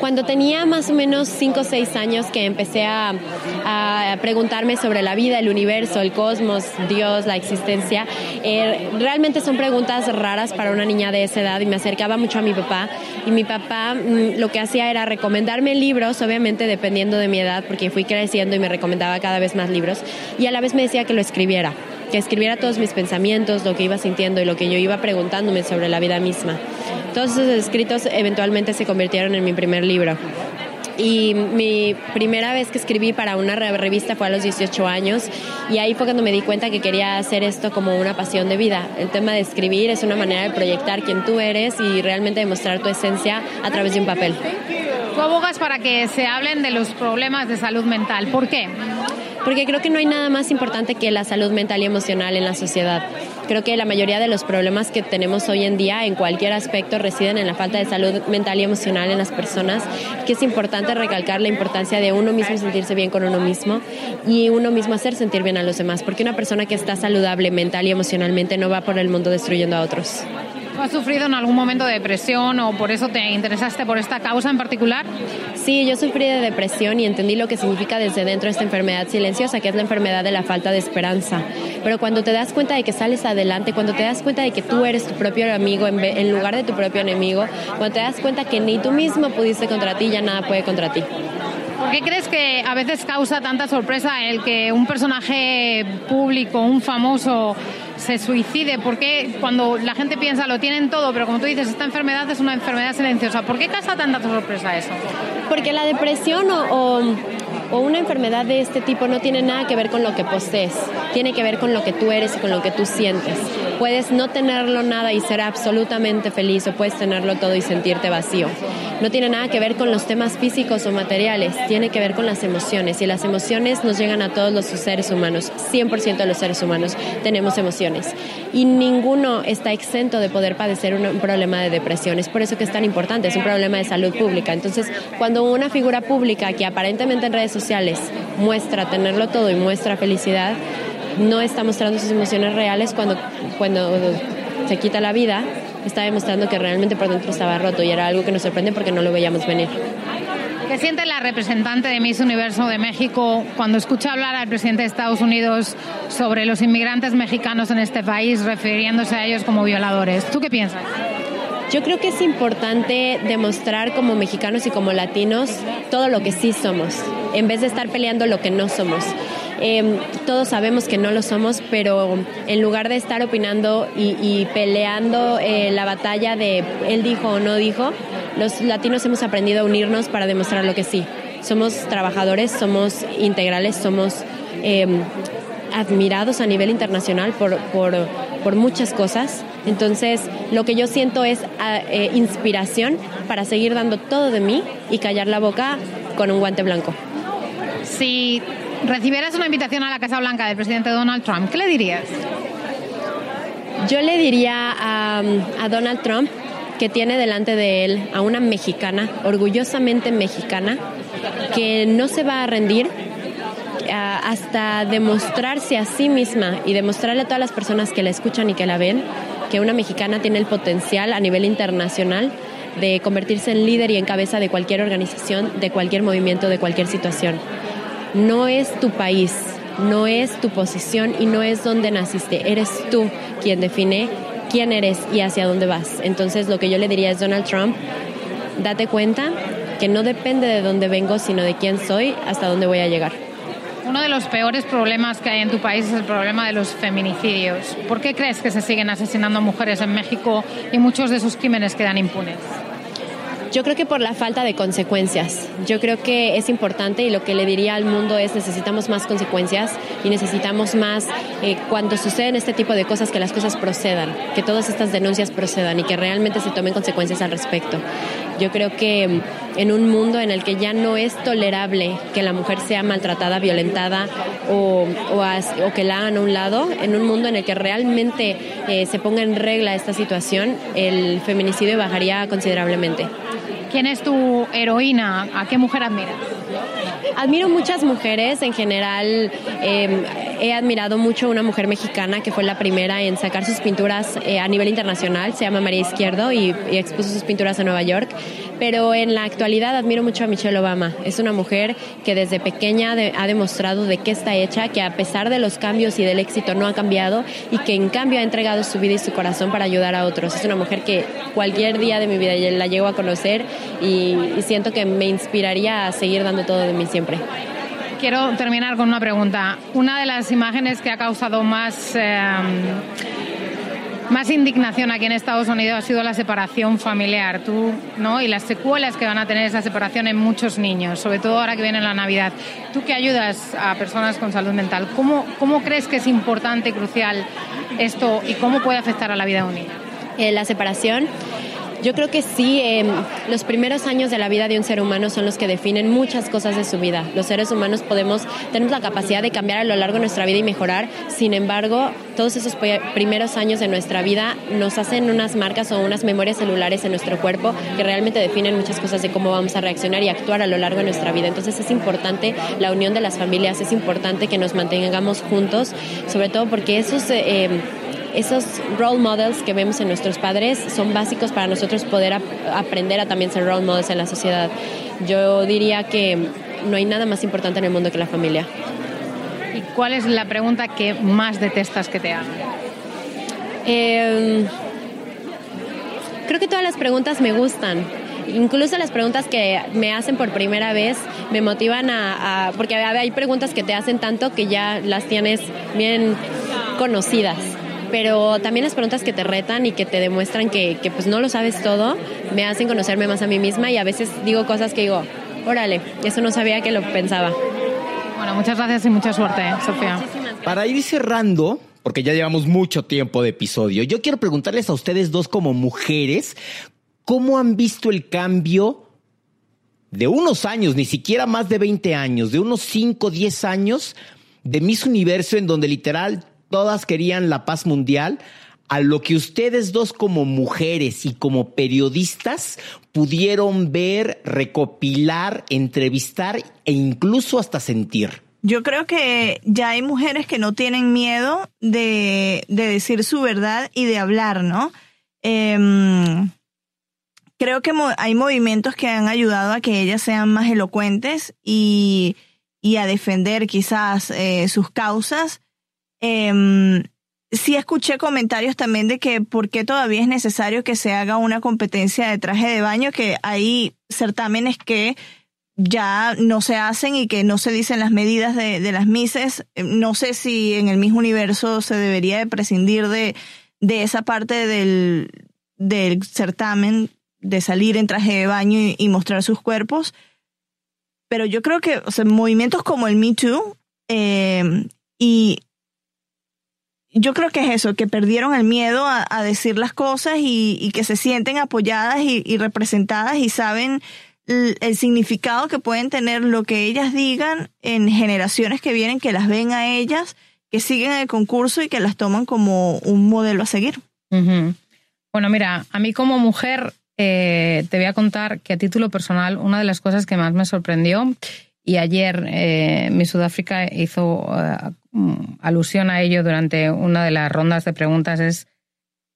Cuando tenía más o menos 5 o 6 años que empecé a, preguntarme sobre la vida, el universo, el cosmos, Dios, la existencia, eh, realmente son preguntas raras para una niña de esa edad y me acercaba mucho a mi papá. Y mi papá mm, lo que hacía era recomendarme libros, obviamente dependiendo de mi edad, porque fui creciendo y me recomendaba cada vez más libros y a la vez me decía que lo escribiera que escribiera todos mis pensamientos, lo que iba sintiendo y lo que yo iba preguntándome sobre la vida misma. Todos esos escritos eventualmente se convirtieron en mi primer libro. Y mi primera vez que escribí para una revista fue a los 18 años y ahí fue cuando me di cuenta que quería hacer esto como una pasión de vida. El tema de escribir es una manera de proyectar quién tú eres y realmente demostrar tu esencia a través de un papel. Tú abogas para que se hablen de los problemas de salud mental. ¿Por qué? Porque creo que no hay nada más importante que la salud mental y emocional en la sociedad. Creo que la mayoría de los problemas que tenemos hoy en día en cualquier aspecto residen en la falta de salud mental y emocional en las personas, que es importante recalcar la importancia de uno mismo sentirse bien con uno mismo y uno mismo hacer sentir bien a los demás, porque una persona que está saludable mental y emocionalmente no va por el mundo destruyendo a otros. ¿Has sufrido en algún momento de depresión o por eso te interesaste por esta causa en particular? Sí, yo sufrí de depresión y entendí lo que significa desde dentro esta enfermedad silenciosa, que es la enfermedad de la falta de esperanza. Pero cuando te das cuenta de que sales adelante, cuando te das cuenta de que tú eres tu propio amigo en, lugar de tu propio enemigo, cuando te das cuenta que ni tú mismo pudiste contra ti, ya nada puede contra ti. ¿Por qué crees que a veces causa tanta sorpresa el que un personaje público, un famoso, se suicide? ¿Por qué cuando la gente piensa lo tienen todo, pero como tú dices, esta enfermedad es una enfermedad silenciosa? ¿Por qué causa tanta sorpresa eso? Porque la depresión o, o, una enfermedad de este tipo no tiene nada que ver con lo que posees, tiene que ver con lo que tú eres y con lo que tú sientes. Puedes no tenerlo nada y ser absolutamente feliz o puedes tenerlo todo y sentirte vacío. No tiene nada que ver con los temas físicos o materiales, tiene que ver con las emociones y las emociones nos llegan a todos los seres humanos, 100% de los seres humanos tenemos emociones y ninguno está exento de poder padecer un, problema de depresión. Es por eso que es tan importante, es un problema de salud pública. Entonces, cuando una figura pública que aparentemente en redes sociales muestra tenerlo todo y muestra felicidad, no está mostrando sus emociones reales cuando, cuando se quita la vida, está demostrando que realmente por dentro estaba roto y era algo que nos sorprende porque no lo veíamos venir. ¿Qué siente la representante de Miss Universo de México cuando escucha hablar al presidente de Estados Unidos sobre los inmigrantes mexicanos en este país, refiriéndose a ellos como violadores? ¿Tú qué piensas? Yo creo que es importante demostrar como mexicanos y como latinos todo lo que sí somos, en vez de estar peleando lo que no somos. Em, todos sabemos que no lo somos, pero en lugar de estar opinando y, peleando eh, la batalla de él dijo o no dijo, los latinos hemos aprendido a unirnos para demostrar lo que sí. Somos trabajadores, somos integrales, somos eh, admirados a nivel internacional por, por, por, muchas cosas. Entonces, lo que yo siento es eh, inspiración para seguir dando todo de mí y callar la boca con un guante blanco. Si recibieras una invitación a la Casa Blanca del presidente Donald Trump, ¿qué le dirías? Yo le diría a, Donald Trump que tiene delante de él a una mexicana, orgullosamente mexicana, que no se va a rendir hasta demostrarse a sí misma y demostrarle a todas las personas que la escuchan y que la ven que una mexicana tiene el potencial a nivel internacional de convertirse en líder y en cabeza de cualquier organización, de cualquier movimiento, de cualquier situación. No es tu país, no es tu posición y no es donde naciste, eres tú quien define quién eres y hacia dónde vas. Entonces lo que yo le diría es Donald Trump, date cuenta que no depende de dónde vengo, sino de quién soy, hasta dónde voy a llegar. Uno de los peores problemas que hay en tu país es el problema de los feminicidios. ¿Por qué crees que se siguen asesinando mujeres en México y muchos de sus crímenes quedan impunes? Yo creo que por la falta de consecuencias. Yo creo que es importante y lo que le diría al mundo es necesitamos más consecuencias y necesitamos más eh, cuando suceden este tipo de cosas que las cosas procedan, que todas estas denuncias procedan y que realmente se tomen consecuencias al respecto. Yo creo que mm, en un mundo en el que ya no es tolerable que la mujer sea maltratada, violentada o, o, que la hagan a un lado, en un mundo en el que realmente eh, se ponga en regla esta situación, el feminicidio bajaría considerablemente. ¿Quién es tu heroína? ¿A qué mujer admiras? Admiro muchas mujeres en general. Eh, he admirado mucho una mujer mexicana que fue la primera en sacar sus pinturas eh, a nivel internacional. Se llama María Izquierdo y, expuso sus pinturas en Nueva York. Pero en la actualidad admiro mucho a Michelle Obama. Es una mujer que desde pequeña ha demostrado de qué está hecha, que a pesar de los cambios y del éxito no ha cambiado y que en cambio ha entregado su vida y su corazón para ayudar a otros. Es una mujer que cualquier día de mi vida la llego a conocer y siento que me inspiraría a seguir dando todo de mí siempre. Quiero terminar con una pregunta. Una de las imágenes que ha causado más, eh, más indignación aquí en Estados Unidos ha sido la separación familiar Tú, ¿no? y las secuelas que van a tener esa separación en muchos niños, sobre todo ahora que viene la Navidad. Tú que ayudas a personas con salud mental, ¿cómo, cómo crees que es importante y crucial esto y cómo puede afectar a la vida de un niño? Eh, la separación yo creo que sí, eh, los primeros años de la vida de un ser humano son los que definen muchas cosas de su vida. Los seres humanos podemos, tenemos la capacidad de cambiar a lo largo de nuestra vida y mejorar. Sin embargo, todos esos primeros años de nuestra vida nos hacen unas marcas o unas memorias celulares en nuestro cuerpo que realmente definen muchas cosas de cómo vamos a reaccionar y actuar a lo largo de nuestra vida. Entonces es importante la unión de las familias, es importante que nos mantengamos juntos, sobre todo porque esos... Eh, esos role models que vemos en nuestros padres son básicos para nosotros poder ap aprender a también ser role models en la sociedad. Yo diría que no hay nada más importante en el mundo que la familia. ¿Y cuál es la pregunta que más detestas que te hagan? Eh, creo que todas las preguntas me gustan. Incluso las preguntas que me hacen por primera vez me motivan a, a, porque hay preguntas que te hacen tanto que ya las tienes bien conocidas pero también las preguntas que te retan y que te demuestran que, que, pues no lo sabes todo, me hacen conocerme más a mí misma y a veces digo cosas que digo, órale, eso no sabía que lo pensaba. Bueno, muchas gracias y mucha suerte, Sofía. Para ir cerrando, porque ya llevamos mucho tiempo de episodio, yo quiero preguntarles a ustedes dos como mujeres, ¿cómo han visto el cambio de unos años, ni siquiera más de 20 años, de unos 5, 10 años de Miss Universo en donde literal todas querían la paz mundial, a lo que ustedes dos como mujeres y como periodistas pudieron ver, recopilar, entrevistar e incluso hasta sentir? Yo creo que ya hay mujeres que no tienen miedo de, de decir su verdad y de hablar, ¿no? Eh, creo que hay movimientos que han ayudado a que ellas sean más elocuentes y, y a defender quizás eh, sus causas eh, sí escuché comentarios también de que por qué todavía es necesario que se haga una competencia de traje de baño, que hay certámenes que ya no se hacen y que no se dicen las medidas de, las mises. Em, no sé si en el mismo universo se debería de prescindir de, de esa parte del, del certamen de salir en traje de baño y, mostrar sus cuerpos. Pero yo creo que o sea, movimientos como el Me Too eh, y yo creo que es eso, que perdieron el miedo a, decir las cosas y, que se sienten apoyadas y, representadas y saben el, significado que pueden tener lo que ellas digan en generaciones que vienen, que las ven a ellas, que siguen el concurso y que las toman como un modelo a seguir. Bueno, mira, a mí como mujer eh, te voy a contar que a título personal una de las cosas que más me sorprendió y ayer eh, mi Sudáfrica hizo uh, alusión a ello durante una de las rondas de preguntas es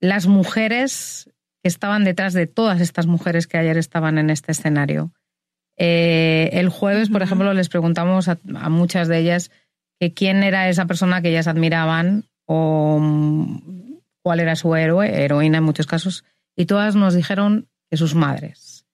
las mujeres que estaban detrás de todas estas mujeres que ayer estaban en este escenario. Eh, el jueves, por ejemplo, les preguntamos a, a, muchas de ellas que quién era esa persona que ellas admiraban o um, cuál era su héroe, heroína en muchos casos, y todas nos dijeron que sus madres.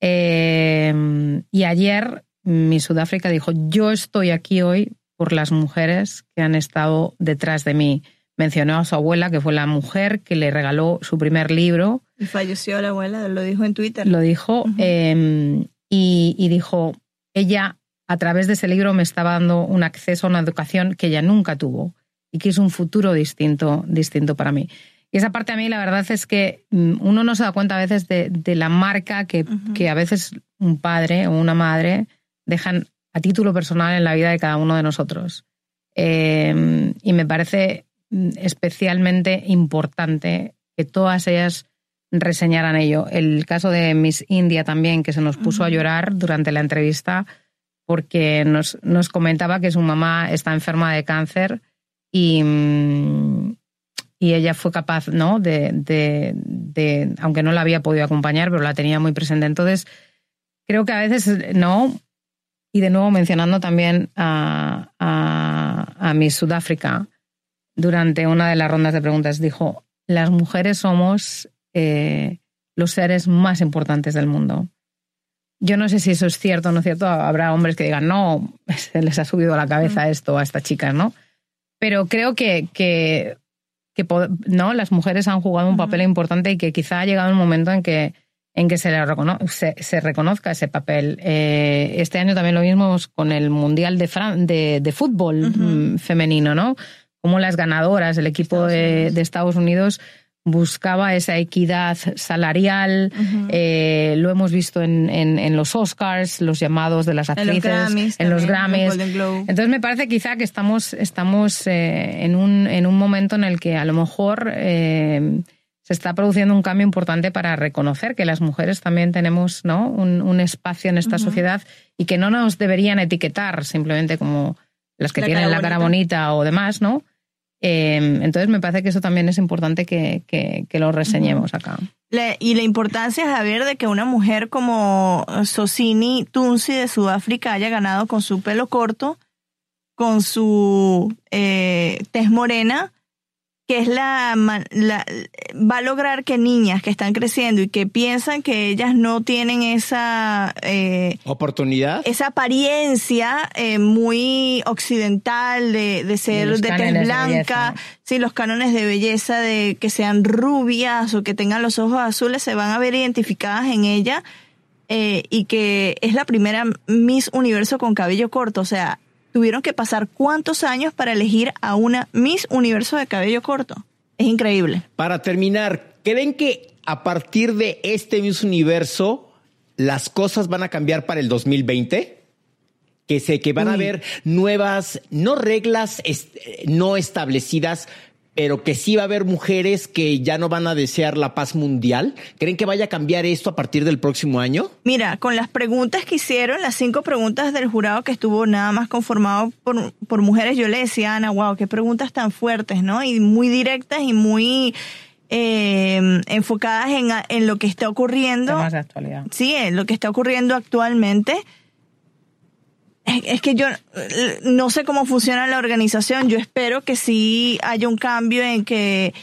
Eh, y ayer mi Sudáfrica dijo, yo estoy aquí hoy por las mujeres que han estado detrás de mí. Mencionó a su abuela, que fue la mujer que le regaló su primer libro. Y falleció la abuela, lo dijo en Twitter. Lo dijo. Uh -huh. eh, y, y dijo, ella a través de ese libro me estaba dando un acceso a una educación que ella nunca tuvo y que es un futuro distinto, distinto para mí. Y esa parte a mí la verdad es que mm, uno no se da cuenta a veces de, de la marca que, uh -huh. que a veces un padre o una madre dejan a título personal en la vida de cada uno de nosotros. Eh, y me parece especialmente importante que todas ellas reseñaran ello. El caso de Miss India también, que se nos puso a llorar durante la entrevista porque nos, nos, comentaba que su mamá está enferma de cáncer y, y ella fue capaz, ¿no? De, de, de, aunque no la había podido acompañar, pero la tenía muy presente. Entonces, creo que a veces, ¿no? Y de nuevo mencionando también a, a, a Miss Sudáfrica, durante una de las rondas de preguntas, dijo, las mujeres somos eh, los seres más importantes del mundo. Yo no sé si eso es cierto o no es cierto. Habrá hombres que digan, no, <laughs> se les ha subido a la cabeza esto a estas chicas, ¿no? Pero creo que, que, que no, las mujeres han jugado un papel importante y que quizá ha llegado el momento en que, en que se, le recono se, se reconozca ese papel. Eh, este año también lo mismo con el Mundial de, Fran de, de Fútbol uh -huh. femenino, ¿no? Como las ganadoras, el equipo de, de Estados Unidos buscaba esa equidad salarial. Uh -huh. eh, lo hemos visto en, en, en, los Oscars, los llamados de las actrices, en los Grammys. En los Grammys. Entonces me parece quizá que estamos, estamos eh, en, un, en un momento en el que a lo mejor se está produciendo un cambio importante para reconocer que las mujeres también tenemos ¿no? un, un espacio en esta uh -huh. sociedad y que no nos deberían etiquetar simplemente como las que la tienen la cara bonita. bonita o demás, ¿no? Eh, entonces me parece que eso también es importante que, que, que lo reseñemos uh -huh. acá. La, y la importancia, Javier, de que una mujer como Sosini Tunsi de Sudáfrica haya ganado con su pelo corto, con su eh, tez morena, que es la, la, va a lograr que niñas que están creciendo y que piensan que ellas no tienen esa eh, oportunidad, esa apariencia eh, muy occidental de, de ser de tez blanca, sí, los cánones de belleza de que sean rubias o que tengan los ojos azules se van a ver identificadas en ella eh, y que es la primera Miss Universo con cabello corto, o sea, tuvieron que pasar cuántos años para elegir a una Miss Universo de cabello corto. Es increíble. Para terminar, ¿creen que a partir de este Miss Universo las cosas van a cambiar para el 2020? Que sé que van Uy. a haber nuevas, no reglas est no establecidas, pero que sí va a haber mujeres que ya no van a desear la paz mundial. ¿Creen que vaya a cambiar esto a partir del próximo año? Mira, con las preguntas que hicieron, las cinco preguntas del jurado que estuvo nada más conformado por, por mujeres, yo le decía, Ana, wow, qué preguntas tan fuertes, ¿no? Y muy directas y muy eh, enfocadas en, en, lo que está ocurriendo. Temas de actualidad. Sí, en lo que está ocurriendo actualmente es que yo no sé cómo funciona la organización. Yo espero que sí haya un cambio en que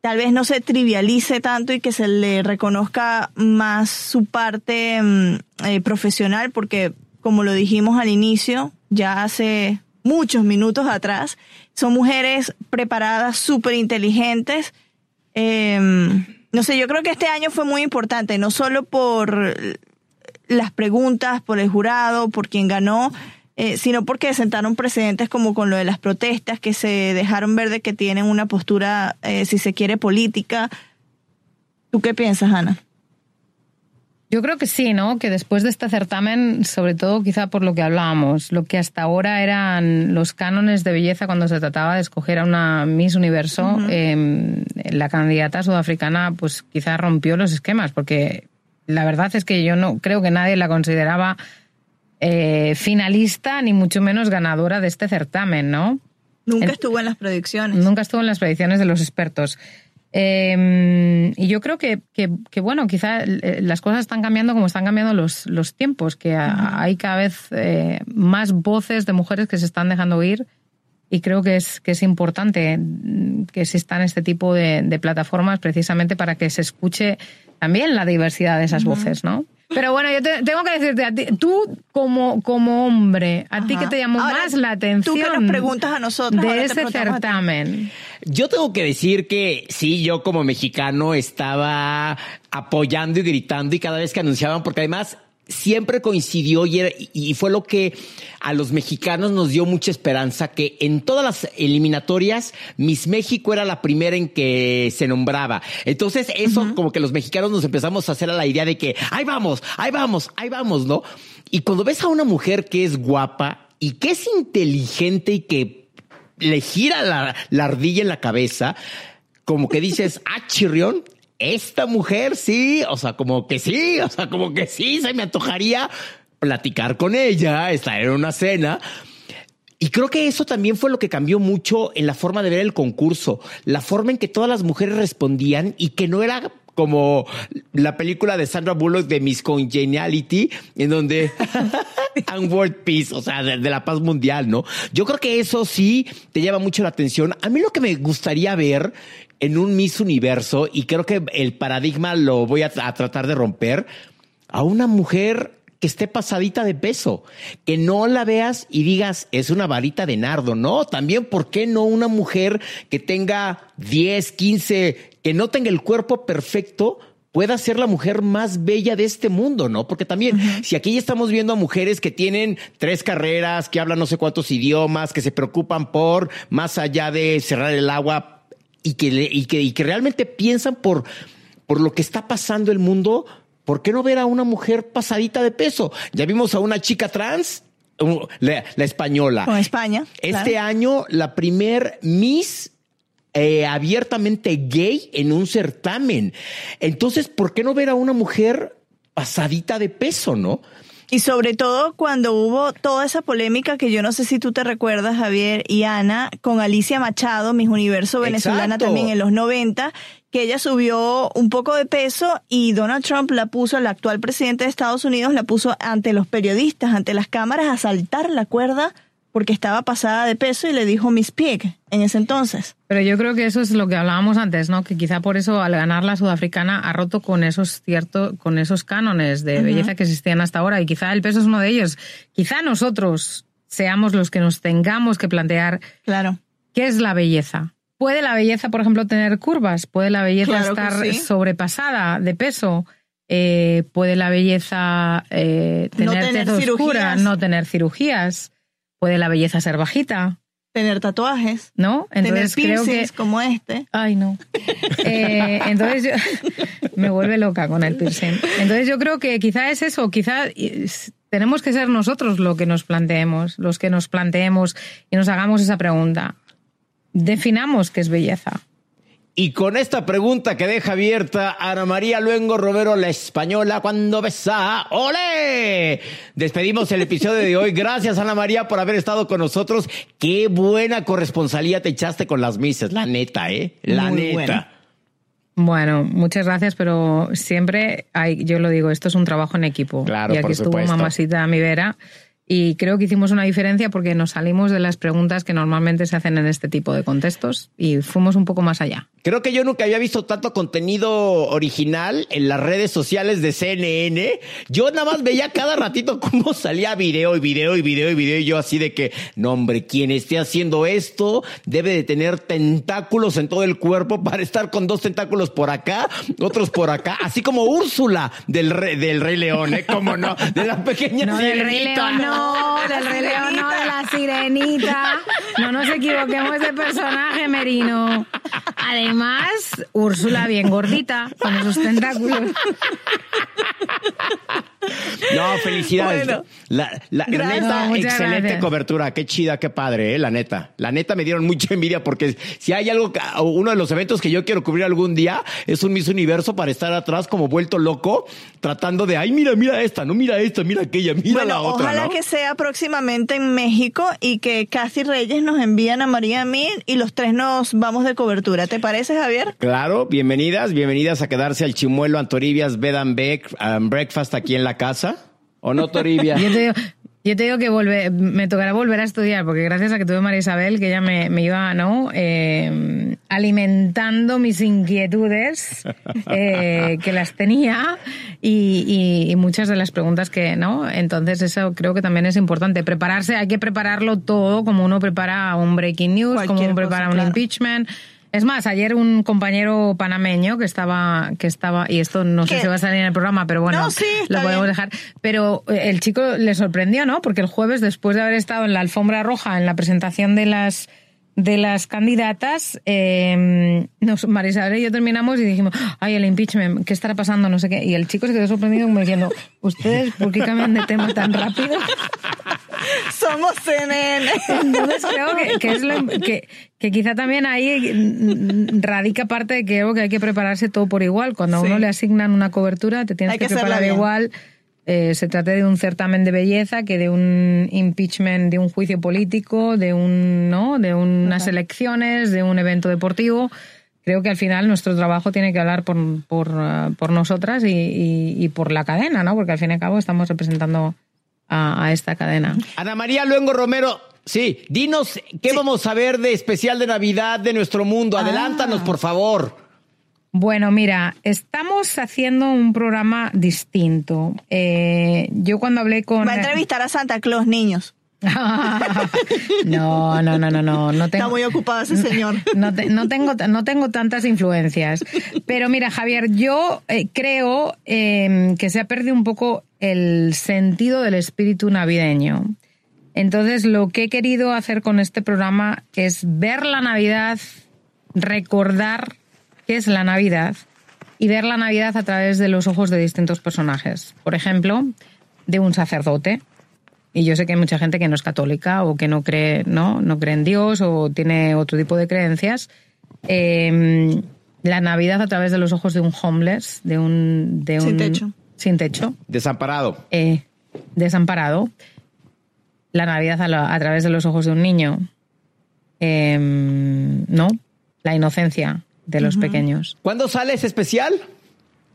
tal vez no se trivialice tanto y que se le reconozca más su parte eh, profesional, porque como lo dijimos al inicio, ya hace muchos minutos atrás, son mujeres preparadas, súper inteligentes. Eh, no sé, yo creo que este año fue muy importante, no solo por las preguntas, por el jurado, por quien ganó, eh, sino porque sentaron precedentes como con lo de las protestas, que se dejaron ver de que tienen una postura, eh, si se quiere, política. ¿Tú qué piensas, Ana? Yo creo que sí, ¿no? Que después de este certamen, sobre todo quizá por lo que hablábamos, lo que hasta ahora eran los cánones de belleza cuando se trataba de escoger a una Miss Universo, em, la candidata sudafricana pues quizá rompió los esquemas, porque la verdad es que yo no creo que nadie la consideraba eh, finalista ni mucho menos ganadora de este certamen, ¿no? Nunca estuvo en las predicciones. Nunca estuvo en las predicciones de los expertos. Eh, y yo creo que, que, bueno, quizá eh, las cosas están cambiando como están cambiando los, los tiempos, que hay cada vez eh, más voces de mujeres que se están dejando oír y creo que es, que es importante que existan este tipo de, de plataformas precisamente para que se escuche también la diversidad de esas voces, ¿no? Pero bueno, yo tengo que decirte a ti, tú como, como hombre, ¿a ti qué te llamó más la atención? Tú que nos preguntas a nosotros. De ese certamen. Yo tengo que decir que sí, yo como mexicano estaba apoyando y gritando y cada vez que anunciaban, porque además siempre coincidió y, fue lo que a los mexicanos nos dio mucha esperanza que en todas las eliminatorias Miss México era la primera en que se nombraba. Entonces eso como que los mexicanos nos empezamos a hacer a la idea de que ahí vamos, ahí vamos, ahí vamos, ¿no? Y cuando ves a una mujer que es guapa y que es inteligente y que le gira la, la ardilla en la cabeza, como que dices, ah, chirrión, esta mujer sí, o sea, como que sí, <laughs> o sea, como que sí, se me antojaría platicar con ella, estar en una cena. Y creo que eso también fue lo que cambió mucho en la forma de ver el concurso, la forma en que todas las mujeres respondían y que no era como la película de Sandra Bullock de Miss Congeniality, en donde <laughs> and World Peace, o sea, de, de, la paz mundial, ¿no? Yo creo que eso sí te llama mucho la atención. A mí lo que me gustaría ver en un Miss Universo, y creo que el paradigma lo voy a, tratar de romper, a una mujer que esté pasadita de peso, que no la veas y digas, es una varita de nardo, no, también, ¿por qué no una mujer que tenga 10, 15, que no tenga el cuerpo perfecto, pueda ser la mujer más bella de este mundo, ¿no? Porque también, si aquí ya estamos viendo a mujeres que tienen tres carreras, que hablan no sé cuántos idiomas, que se preocupan por, más allá de cerrar el agua, y que, y que, y que realmente piensan por, por lo que está pasando el mundo, ¿por qué no ver a una mujer pasadita de peso? Ya vimos a una chica trans, la, española. Con España. Este año, la primer Miss eh, abiertamente gay en un certamen. Entonces, ¿por qué no ver a una mujer pasadita de peso, no? Y sobre todo cuando hubo toda esa polémica que yo no sé si tú te recuerdas, Javier y Ana, con Alicia Machado, Miss Universo venezolana también en los 90, que ella subió un poco de peso y Donald Trump la puso, el actual presidente de Estados Unidos, la puso ante los periodistas, ante las cámaras, a saltar la cuerda porque estaba pasada de peso y le dijo Miss Pig en ese entonces. Pero yo creo que eso es lo que hablábamos antes, ¿no? Que quizá por eso al ganar la sudafricana ha roto con esos ciertos, con esos cánones de belleza que existían hasta ahora y quizá el peso es uno de ellos. Quizá nosotros seamos los que nos tengamos que plantear claro. qué es la belleza. ¿Puede la belleza, por ejemplo, tener curvas? ¿Puede la belleza estar sobrepasada de peso? Eh, ¿Puede la belleza eh, tener, no oscura, no tener cirugías? ¿Puede la belleza ser bajita? Tener tatuajes. ¿No? Entonces Tener creo que como este. Ay, no. <laughs> Eh, entonces yo... <laughs> me vuelve loca con el piercing. Entonces yo creo que quizá es eso, quizá tenemos que ser nosotros lo que nos planteemos, los que nos planteemos y nos hagamos esa pregunta. Definamos qué es belleza. Y con esta pregunta que deja abierta Ana María Luengo Romero, la española, cuando besa, ¡ole! Despedimos el episodio de hoy. Gracias, Ana María, por haber estado con nosotros. Qué buena corresponsalía te echaste con las mises, la neta, ¿eh? La neta. Bueno, muchas gracias, pero siempre hay, yo lo digo, esto es un trabajo en equipo. Claro, y aquí estuvo mamacita mi vera Y creo que hicimos una diferencia porque nos salimos de las preguntas que normalmente se hacen en este tipo de contextos y fuimos un poco más allá. Creo que yo nunca había visto tanto contenido original en las redes sociales de CNN. Yo nada más veía cada ratito cómo salía video y video y video y video y yo así de que, no hombre, quien esté haciendo esto debe de tener tentáculos en todo el cuerpo para estar con dos tentáculos por acá, otros por acá, así como Úrsula del rey, del rey León, ¿eh? ¿Cómo no? De la pequeña No, del Rey. León, no, del Rey León, no, de la sirenita. No nos equivoquemos de personaje, Merino. Además, Úrsula bien gordita, con esos tentáculos. No, felicidades. Bueno. la, la- la Gracias. neta, No, excelente gracias. cobertura. Qué chida, qué padre, eh, la neta. La neta me dieron mucha envidia porque si hay algo, que- uno de los eventos que yo quiero cubrir algún día es un Miss Universo para estar atrás como vuelto loco, tratando de, ay, mira, mira esta, no mira esta, mira aquella, mira bueno, la otra. ojalá ¿no? que sea próximamente en México y que Casi Reyes nos envíen a María y a mí y los tres nos vamos de cobertura. ¿Te parece, Javier? Claro, bienvenidas, bienvenidas a quedarse al Chimuelo Antoribias Bed and um, Breakfast aquí en la casa. ¿O no, Toribia? <laughs> Yo te digo, yo te digo que volver, me tocará volver a estudiar, porque gracias a que tuve María Isabel, que ella me, me iba ¿no? Eh, alimentando mis inquietudes, eh, que las tenía, y, y- y muchas de las preguntas que, ¿no? Entonces eso creo que también es importante. Prepararse, hay que prepararlo todo, como uno prepara un breaking news, como uno prepara cosa, un claro. impeachment. Es más, ayer un compañero panameño que estaba, que estaba, y esto no sé si va a salir en el programa, pero bueno, No, sí, lo podemos bien. dejar. Pero eh, el chico le sorprendió, ¿no? Porque el jueves, después de haber estado en la alfombra roja, en la presentación de las de las candidatas, eh, nos, María Isabel y yo terminamos y dijimos, ay, el impeachment, ¿qué estará pasando? No sé qué. Y el chico se quedó sorprendido como diciendo, ¿ustedes por qué cambian de tema tan rápido? <laughs> Somos CNN. Entonces creo que, que es lo- que, que quizá también ahí radica parte de que, hay que prepararse todo por igual. Cuando a Sí. uno le asignan una cobertura, te tienes Hay que, preparar bien. Eh, se trate de un certamen de belleza que de un impeachment, de un juicio político, de un no, de unas elecciones, de un evento deportivo. Creo que al final nuestro trabajo tiene que hablar por, por, eh, por nosotras y, y- y por la cadena, ¿no? Porque al fin y al cabo estamos representando a, a esta cadena. Ana María Luengo Romero, sí, dinos qué vamos a ver de especial de Navidad de nuestro mundo. Adelántanos, por favor. Bueno, mira, estamos haciendo un programa distinto. Eh, yo cuando hablé con... Va a entrevistar a Santa Claus, niños. <laughs> no, no, no, no, no, no tengo... Está muy ocupado ese señor. <laughs> No, te- no tengo, no tengo tantas influencias. Pero mira, Javier, yo eh, creo eh, que se ha perdido un poco el sentido del espíritu navideño. Entonces, lo que he querido hacer con este programa es ver la Navidad, recordar qué es la Navidad y ver la Navidad a través de los ojos de distintos personajes. Por ejemplo, de un sacerdote, y yo sé que hay mucha gente que no es católica o que no cree, ¿no? No cree en Dios o tiene otro tipo de creencias. Eh, la Navidad a través de los ojos de un homeless, de un... De Sin un- techo. Sin techo. Desamparado. eh, desamparado. La Navidad a, la- a través de los ojos de un niño. Eh, ¿No? La inocencia de los pequeños. ¿Cuándo sale ese especial?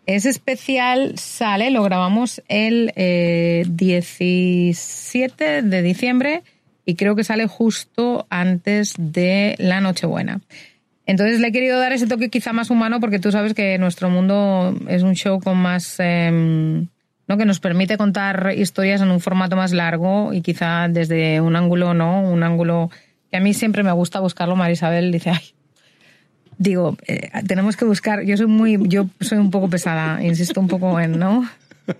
Ese especial sale, lo grabamos el eh, 17 de diciembre y creo que sale justo antes de la Nochebuena. Entonces le he querido dar ese toque quizá más humano porque tú sabes que nuestro mundo es un show con más... ¿no? que nos permite contar historias en un formato más largo y quizá desde un ángulo, ¿no? Un ángulo que a mí siempre me gusta buscarlo. Marisabel dice, ay, digo, eh, tenemos que buscar, yo soy muy, yo soy un poco pesada, insisto un poco en, ¿no?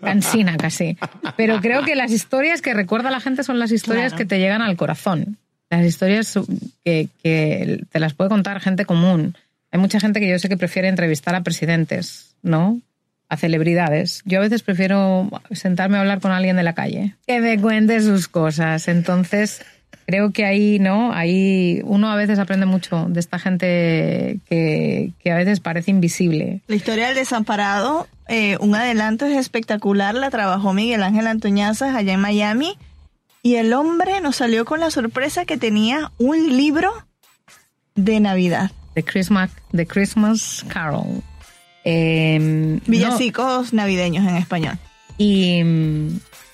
Cansina casi. Pero creo que las historias que recuerda la gente son las historias Claro. que te llegan al corazón. Las historias que, que te las puede contar gente común. Hay mucha gente que yo sé que prefiere entrevistar a presidentes, ¿no? A celebridades. Yo a veces prefiero sentarme a hablar con alguien de la calle, que me cuente sus cosas. Entonces, creo que ahí, ¿no? Ahí uno a veces aprende mucho de esta gente que, que a veces parece invisible. La historia del desamparado, eh, un adelanto es espectacular, la trabajó Miguel Ángel Antoñazas allá en Miami y el hombre nos salió con la sorpresa que tenía un libro de Navidad. The Christmas, The Christmas Carol. Eh, no, Villancicos navideños en español. y,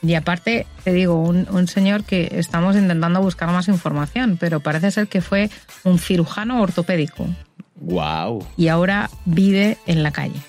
Y aparte, te digo, un, un señor que estamos intentando buscar más información, pero parece ser que fue un cirujano ortopédico Wow. y ahora vive en la calle.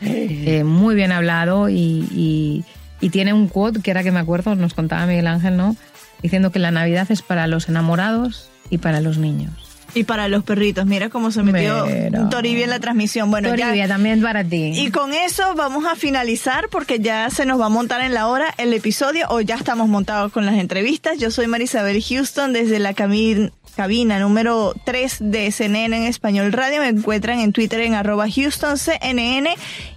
Eh, muy bien hablado y, y- y tiene un quote que era que me acuerdo, nos contaba Miguel Ángel, ¿no? Diciendo que la Navidad es para los enamorados y para los niños. Y para los perritos, mira cómo se metió Mira. Toribia en la transmisión. Bueno, Toribia, ya. también para ti. Y con eso vamos a finalizar porque ya se nos va a montar en la hora el episodio o ya estamos montados con las entrevistas. Yo soy Marisabel Houston desde la cabina número 3 de CNN en Español Radio. Me encuentran en Twitter en arroba HoustonCNN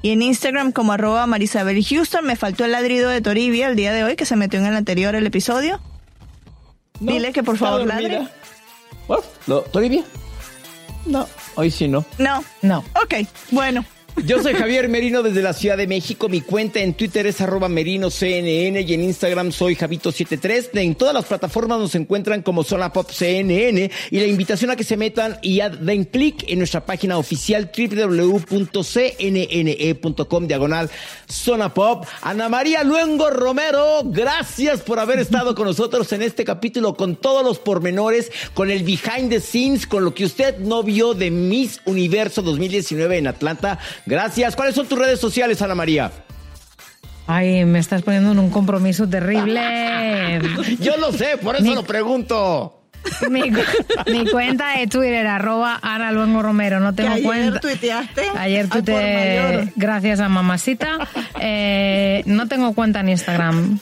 y en Instagram como arroba Marisabel Houston. Me faltó el ladrido de Toribia el día de hoy que se metió en el anterior el episodio. Dile que por favor ladre. Bueno, ¿lo- ¿Toribia? No, hoy sí no. No. No. Ok, bueno. Yo soy Javier Merino desde la Ciudad de México. Mi cuenta en Twitter es arroba merinoCNN y en Instagram soy Javito73. En todas las plataformas nos encuentran como Zona Pop CNN y la invitación a que se metan y den clic en nuestra página oficial www.cnne.com diagonal Zona Pop. Ana María Luengo Romero, gracias por haber estado con nosotros en este capítulo con todos los pormenores, con el behind the scenes, con lo que usted no vio de Miss Universo 2019 en Atlanta. Gracias. ¿Cuáles son tus redes sociales, Ana María? Ay, me estás poniendo en un compromiso terrible. <laughs> Yo lo sé, por eso Mi- lo pregunto. Mi, cu- mi cuenta de Twitter, arroba Ana Luengo Romero. No tengo que ayer cuenta. tuiteaste. Ayer tuiteé, gracias a mamacita. Eh, no tengo cuenta en Instagram.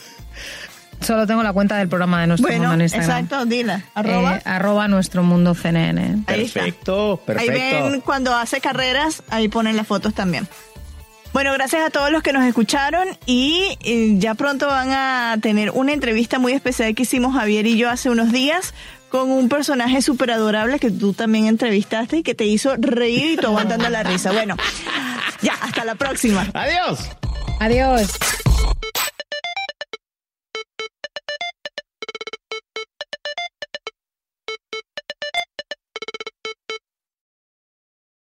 Solo tengo la cuenta del programa de Nuestro Bueno, Mundo en Instagram. exacto, dila. Arroba. Eh, arroba Nuestro Mundo CNN. Está. Perfecto, Ahí perfecto. ven cuando hace carreras, ahí ponen las fotos también. Bueno, gracias a todos los que nos escucharon y eh, ya pronto van a tener una entrevista muy especial que hicimos Javier y yo hace unos días con un personaje súper adorable que tú también entrevistaste y que te hizo reír y tú aguantando la risa. Bueno, ya, hasta la próxima. Adiós. Adiós.